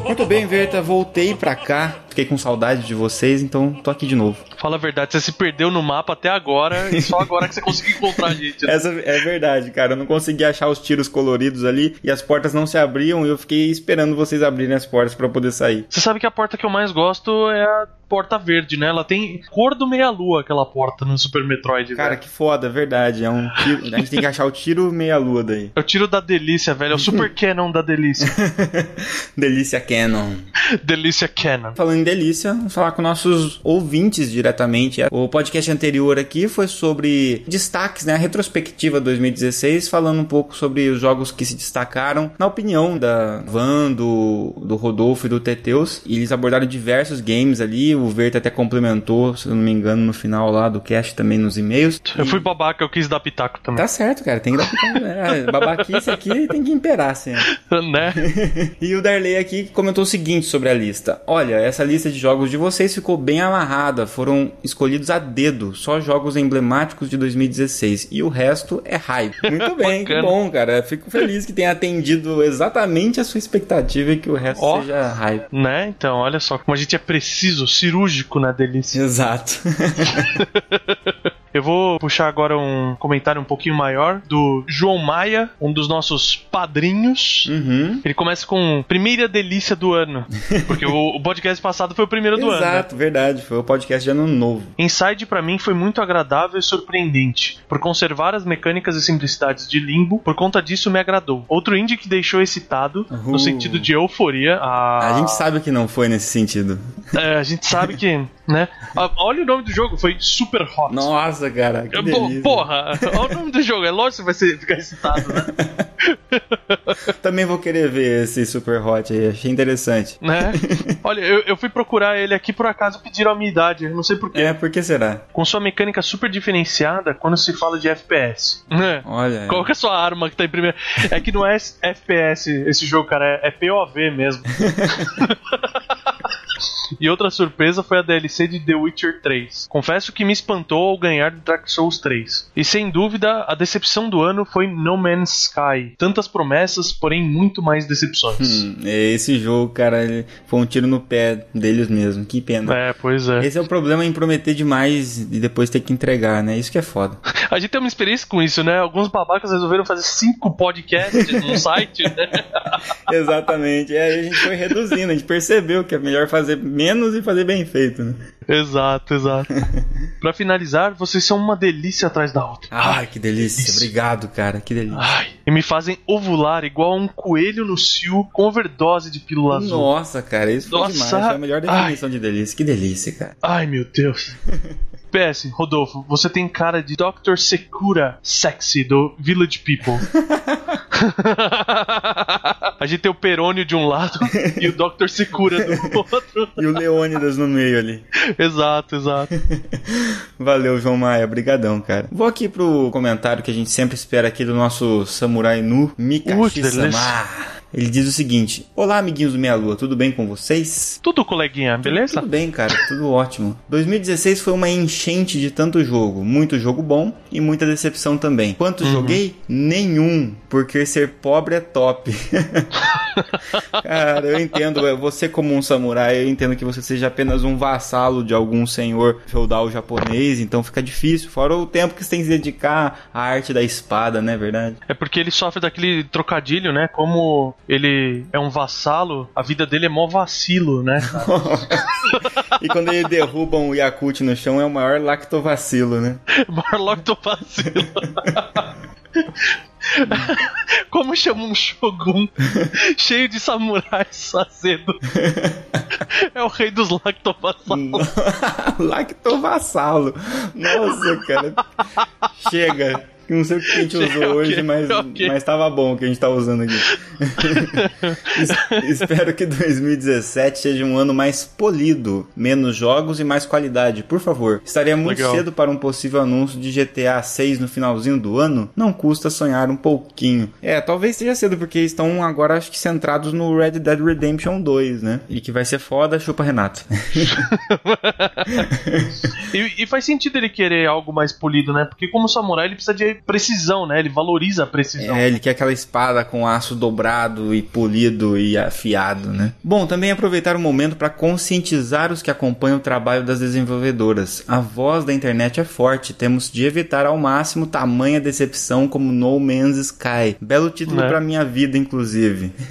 Muito bem, Verta, voltei pra cá. Fiquei com saudade de vocês, então tô aqui de novo. Fala a verdade, você se perdeu no mapa até agora e só agora que você conseguiu encontrar a gente. né? (laughs) Essa é verdade, cara. Eu não consegui achar os tiros coloridos ali e as portas não se abriam e eu fiquei esperando vocês abrirem as portas pra poder sair. Você sabe que a porta que eu mais gosto é a porta verde, né? Ela tem cor do meia-lua, aquela porta no Super Metroid. Cara, velho. que foda, verdade. É um tiro... A gente tem que achar o tiro meia-lua daí. É o tiro da delícia, velho. É o Super (laughs) Cannon da delícia. (laughs) Delícia Canon. delícia Cannon. Falando delícia, vamos falar com nossos ouvintes diretamente. O podcast anterior aqui foi sobre destaques, né? A retrospectiva 2016, falando um pouco sobre os jogos que se destacaram, na opinião da Van, do, do Rodolfo e do Teteus. E eles abordaram diversos games ali. O Verta até complementou, se eu não me engano, no final lá do cast também nos e-mails. Eu fui babaca, eu quis dar pitaco também. Tá certo, cara. Tem que dar é, Babaquice aqui tem que imperar sempre. (laughs) Né? (laughs) E o Darley aqui comentou o seguinte sobre a lista: Olha, essa lista de jogos de vocês ficou bem amarrada, foram escolhidos a dedo, só jogos emblemáticos de 2016 e o resto é hype. (laughs) Muito bem, que bom, cara. Fico feliz que tenha atendido exatamente a sua expectativa e que o resto Ó. seja hype. Né? Então, olha só como a gente é preciso, cirúrgico na delícia. Exato. (laughs) Eu vou puxar agora um comentário um pouquinho maior do João Maia, um dos nossos padrinhos. uhum. Ele começa com primeira delícia do ano. Porque o, podcast passado foi o primeiro do ano. né? Exato, verdade. Foi o podcast de ano novo. Inside pra mim foi muito agradável e surpreendente, por conservar as mecânicas e simplicidades de Limbo, por conta disso me agradou. Outro indie que deixou excitado, Uhul. no sentido de euforia, a... A gente sabe que não foi nesse sentido. É, a gente sabe que, né? (laughs) Ah, Olha o nome do jogo, foi Super Hot. Nossa, Nossa, cara, que delícia. porra, olha o nome do jogo. É lógico que você vai ser, ficar excitado, né? (laughs) Também vou querer ver esse Super Hot aí, achei interessante. né? Olha, eu, eu fui procurar ele aqui por acaso pediram a minha idade. Não sei porquê. É, por que será? Com sua mecânica super diferenciada quando se fala de FPS. né? Olha. Qual que é a sua arma que tá em primeiro? É que não é FPS esse jogo, cara. É, é POV mesmo. (laughs) E outra surpresa foi a DLC de The Witcher 3. Confesso que me espantou ao ganhar Dark Souls 3. E sem dúvida, a decepção do ano foi No Man's Sky. Tantas promessas, porém muito mais decepções. Hum, esse jogo, cara, foi um tiro no pé deles mesmo. Que pena. É, pois é. Esse é o problema em prometer demais e depois ter que entregar, né? Isso que é foda. (laughs) A gente tem uma experiência com isso, né? Alguns babacas resolveram fazer cinco podcasts no site, né? (laughs) Exatamente. É, aí a gente foi reduzindo, a gente percebeu que é melhor fazer menos e fazer bem feito, né? Exato, exato. (laughs) Pra finalizar, vocês são uma delícia atrás da outra. Ai, que delícia. delícia. Obrigado, cara. Que delícia. Ai, e me fazem ovular igual a um coelho no cio com overdose de pílula azul. Nossa, cara, isso foi Nossa. demais. Foi a melhor definição de delícia. Que delícia, cara. Ai, meu Deus. (laughs) PS, Rodolfo, você tem cara de Dr. Secura sexy do Village People. (laughs) (laughs) A gente tem o Perônio de um lado e o Dr. Secura do (laughs) outro. E o Leônidas no meio ali. Exato, exato. (laughs) Valeu, João Maia. Obrigadão, cara. Vou aqui pro comentário que a gente sempre espera aqui do nosso samurai nu, Mika Ui, que Shisama. Ele diz o seguinte: Olá, amiguinhos do Meia Lua, tudo bem com vocês? Tudo, coleguinha, beleza? Tudo bem, cara, tudo ótimo. 2016 foi uma enchente de tanto jogo, muito jogo bom e muita decepção também. Quantos joguei? Nenhum, porque ser pobre é top. (laughs) cara, eu entendo, você como um samurai, eu entendo que você seja apenas um vassalo de algum senhor feudal japonês, então fica difícil, fora o tempo que você tem que se dedicar à arte da espada, né, verdade? É porque ele sofre daquele trocadilho, né? Como ele é um vassalo, a vida dele é mó vacilo, né? (laughs) e quando ele derruba um Yakut no chão, é o maior lactovacilo, né? Marlock do vacilo. Como chama um shogun cheio de samurais azedo? É o rei dos lactovassalos. (laughs) Lactovassalo. Nossa, cara. Chega. Não sei o que a gente (laughs) usou hoje, mas, ok. mas tava bom o que a gente tá usando aqui. (laughs) Es- Espero que 2017 seja um ano mais polido, menos jogos e mais qualidade, por favor. Estaria muito Legal. cedo para um possível anúncio de GTA 6 no finalzinho do ano? Não custa sonhar um pouquinho. É, talvez seja cedo, porque estão agora acho que centrados no Red Dead Redemption 2, né? E que vai ser foda, chupa Renato. (laughs) E, e faz sentido ele querer algo mais polido, né? Porque como samurai ele precisa de precisão, né? Ele valoriza a precisão. É, ele quer aquela espada com aço dobrado e polido e afiado, né? Bom, também aproveitar o momento para conscientizar os que acompanham o trabalho das desenvolvedoras. A voz da internet é forte, temos de evitar ao máximo tamanha decepção como No Man's Sky. Belo título Né? pra minha vida, inclusive. (laughs)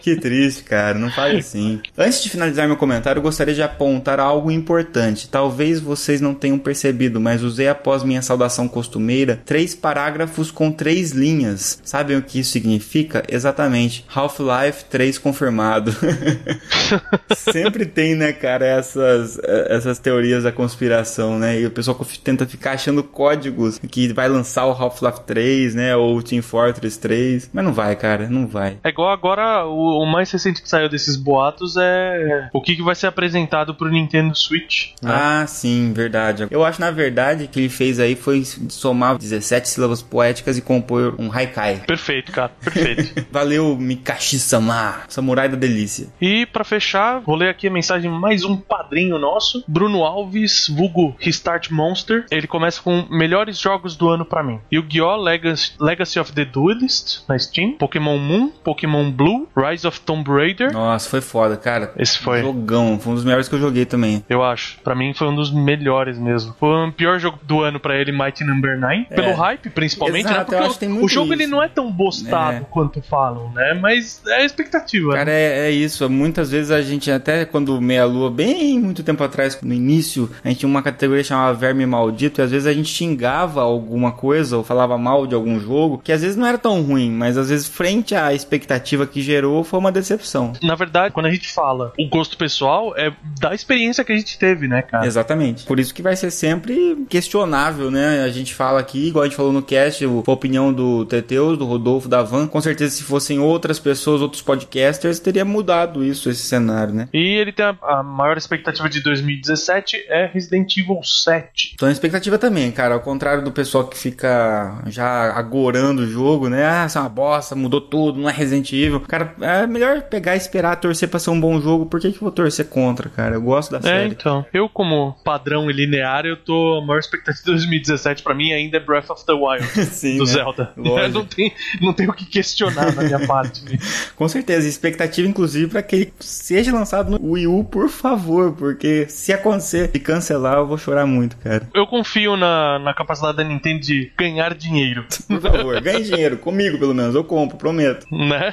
que triste, cara, não fale assim. Antes de finalizar meu comentário, eu gostaria de apontar algo importante. Talvez vocês não tenham percebido, mas usei após minha saudação costumeira três parágrafos com três linhas. Sabem o que isso significa? Exatamente. Half-Life 3 confirmado. (laughs) Sempre tem, né, cara, essas, essas teorias da conspiração, né? E o pessoal tenta ficar achando códigos que vai lançar o Half-Life 3, né? Ou o Team Fortress 3. Mas não vai, cara, não vai. É igual agora, o, o mais recente que saiu desses boatos é o que, que vai ser apresentado pro Nintendo Switch. né? Ah, sim, verdade. Eu acho, na verdade, que ele fez aí foi somar 17 sílabas poéticas e compor um haikai. Perfeito, cara, perfeito. (laughs) Valeu, Mikashi-sama, samurai da delícia. e pra fechar, vou ler aqui a mensagem de mais um padrinho nosso, Bruno Alves, vulgo Restart Monster. Ele começa com melhores jogos do ano pra mim. Yu-Gi-Oh! Legacy, Legacy of the Duelist na Steam, Pokémon Moon, Pokémon Blue, Rise of Tomb Raider. Nossa, foi foda, cara. Esse foi. Jogão, foi um dos melhores que eu joguei também. Eu acho. Pra mim foi um dos melhores mesmo. Foi o pior jogo do ano ele, Mighty Number 9. Pelo hype, principalmente, Exato, né? Porque o- o, jogo ele isso. não é tão bostado É. quanto falam, né? Mas é a expectativa. Cara, né? é, é isso. Muitas vezes a gente, até quando Meia Lua, bem muito tempo atrás, no início, a gente tinha uma categoria que chamava Verme Maldito, e às vezes a gente xingava alguma coisa ou falava mal de algum jogo, que às vezes não era tão ruim, mas às vezes, frente à expectativa que gerou, foi uma decepção. Na verdade, quando a gente fala o gosto pessoal, é da experiência que a gente teve, né, cara? Exatamente. Por isso que vai ser sempre questionável, né? A gente fala aqui, igual a gente falou no cast, a opinião do Teteus, do Rodolfo, da Van. Com certeza, se fossem outras pessoas, outros podcasters, teria mudado isso, esse cenário, né? E ele tem a, a maior expectativa de 2017 é Resident Evil 7. Tô na expectativa também, cara. Ao contrário do pessoal que fica já agorando o jogo, né? Ah, isso é uma bosta, mudou tudo, não é Resident Evil. Cara, é melhor pegar e esperar, torcer pra ser um bom jogo. Por que, que eu vou torcer contra, cara? Eu gosto da É, série. então. Eu, como padrão e linear, eu tô. A maior expectativa de 2017 pra mim ainda é Breath of the Wild. (laughs) Sim, do né? Zelda. (laughs) Lógico. não, tem, não tem o que questionar na minha parte. (laughs) Com certeza, expectativa inclusive para que ele seja lançado no Wii U, por favor, porque se acontecer de cancelar, eu vou chorar muito, cara. Eu confio na, na capacidade da Nintendo de ganhar dinheiro. Por favor, ganhe dinheiro comigo, pelo menos, eu compro, prometo. né?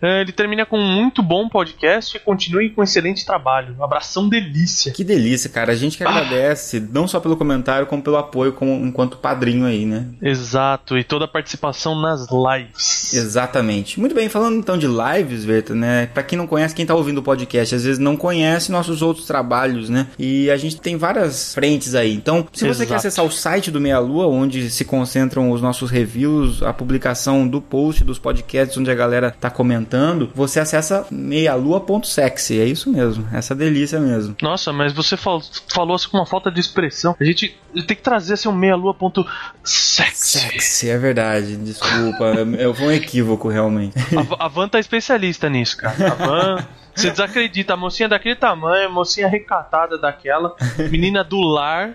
É, Ele termina com um muito bom podcast e continue com um excelente trabalho. Um abração delícia. Que delícia, cara. A gente que agradece, não só pelo comentário, como pelo apoio como, enquanto padrinho aí, né? Exato, e toda a participação nas lives. Exatamente. Muito bem, falando então de lives, Verta, né? Pra quem não conhece, quem tá ouvindo o podcast, às vezes não conhece nossos outros trabalhos, né? E a gente tem várias frentes aí. Então, se você Exato. quer acessar o site do Meia Lua, onde se concentram os nossos reviews, a publicação do post dos podcasts, onde a galera tá comentando, você acessa meialua.sexy. É isso mesmo. Essa delícia mesmo. Nossa, mas você fal- falou assim com uma falta de expressão. A gente tem que trazer assim um meia-lua ponto sexy. Sexy, é verdade. Desculpa. (laughs) eu foi um equívoco, realmente. A, a Van tá especialista nisso, cara. A Van. (laughs) Você desacredita, a mocinha daquele tamanho, a mocinha recatada daquela, menina do lar,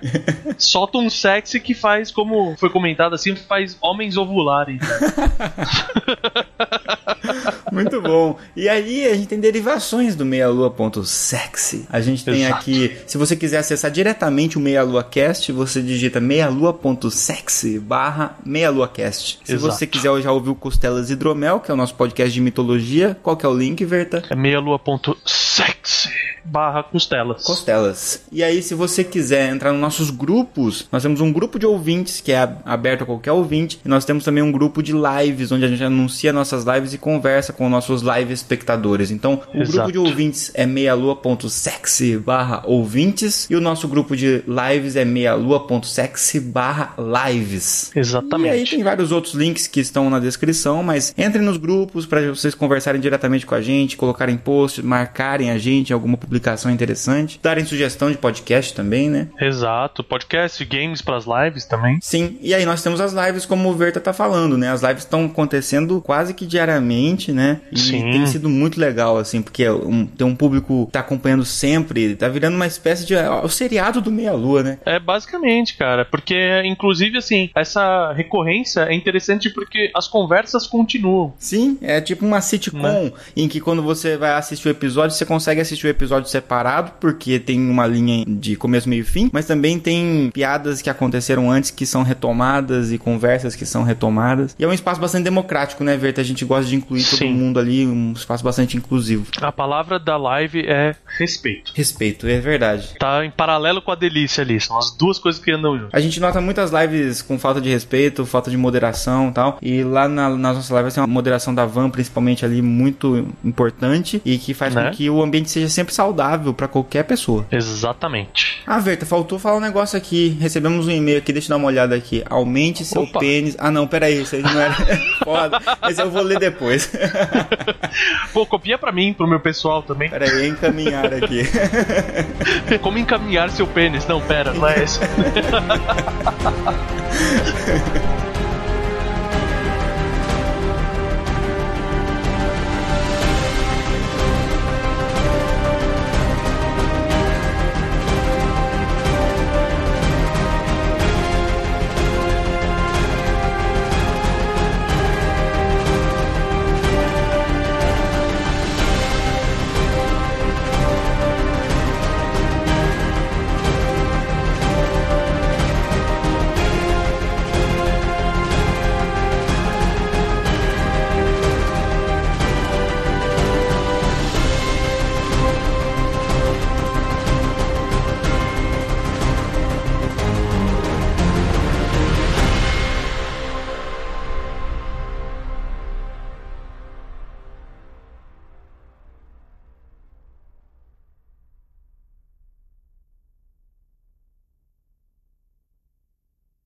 solta um sexy que faz, como foi comentado assim, faz homens ovularem. (laughs) Muito bom. E aí a gente tem derivações do meialua.sexy. A gente tem Exato. aqui, se você quiser acessar diretamente o Meia Lua Cast, você digita meialua.sexy barra meialuacast. Se Exato. você quiser já ouvir o Costelas Hidromel, que é o nosso podcast de mitologia, qual que é o link, Verta? É meia-lua.sexy barra costelas. Costelas. E aí, se você quiser entrar nos nossos grupos, nós temos um grupo de ouvintes que é ab- aberto a qualquer ouvinte. E nós temos também um grupo de lives, onde a gente anuncia nossas lives e conversa com nossos live espectadores. Então, o Exato. grupo de ouvintes é meialua.sexy barra ouvintes. E o nosso grupo de lives é meialua.sexy barra lives. E aí Exatamente. tem vários outros links que estão na descrição, mas entrem nos grupos para vocês conversarem diretamente com a gente, colocarem posts, marcarem a gente em alguma publicação interessante, darem sugestão de podcast também, né? Exato. Podcast, games pras lives também. Sim, e aí nós temos as lives como o Verta tá falando, né? As lives estão acontecendo quase que diariamente, né? E Sim. tem sido muito legal, assim, porque um- tem um público que tá acompanhando sempre, tá virando uma espécie de. ó, o seriado do Meia Lua, né? É basicamente, cara, porque inclusive assim, essa recorrência é interessante porque as conversas continuam. Sim, é tipo uma sitcom Né? em que quando você vai assistir o episódio, você consegue assistir o episódio separado, porque tem uma linha de começo, meio e fim, mas também tem piadas que aconteceram antes que são retomadas e conversas que são retomadas. E é um espaço bastante democrático, né, Verta? A gente gosta de incluir todo Sim. mundo ali, um espaço bastante inclusivo. A palavra da live é respeito. Respeito, é verdade. Tá em paralelo com a delícia ali. São as duas coisas que andam juntas. A gente nota muitas lives com falta de respeito, falta de moderação e tal. E lá na, nas nossas lives tem uma moderação da van, principalmente ali, muito importante. E que faz Né? com que o ambiente seja sempre saudável pra qualquer pessoa. Exatamente. Ah, Verta, faltou falar um negócio aqui. Recebemos um e-mail aqui, deixa eu dar uma olhada aqui. Aumente seu Opa. pênis. Ah, não, peraí, isso aí não era. (laughs) Foda. Esse eu vou ler depois. (laughs) Pô, copia pra mim, pro meu pessoal também. peraí, encaminhar aqui. (laughs) Como encaminhar seu pênis? Não, pera, não é esse.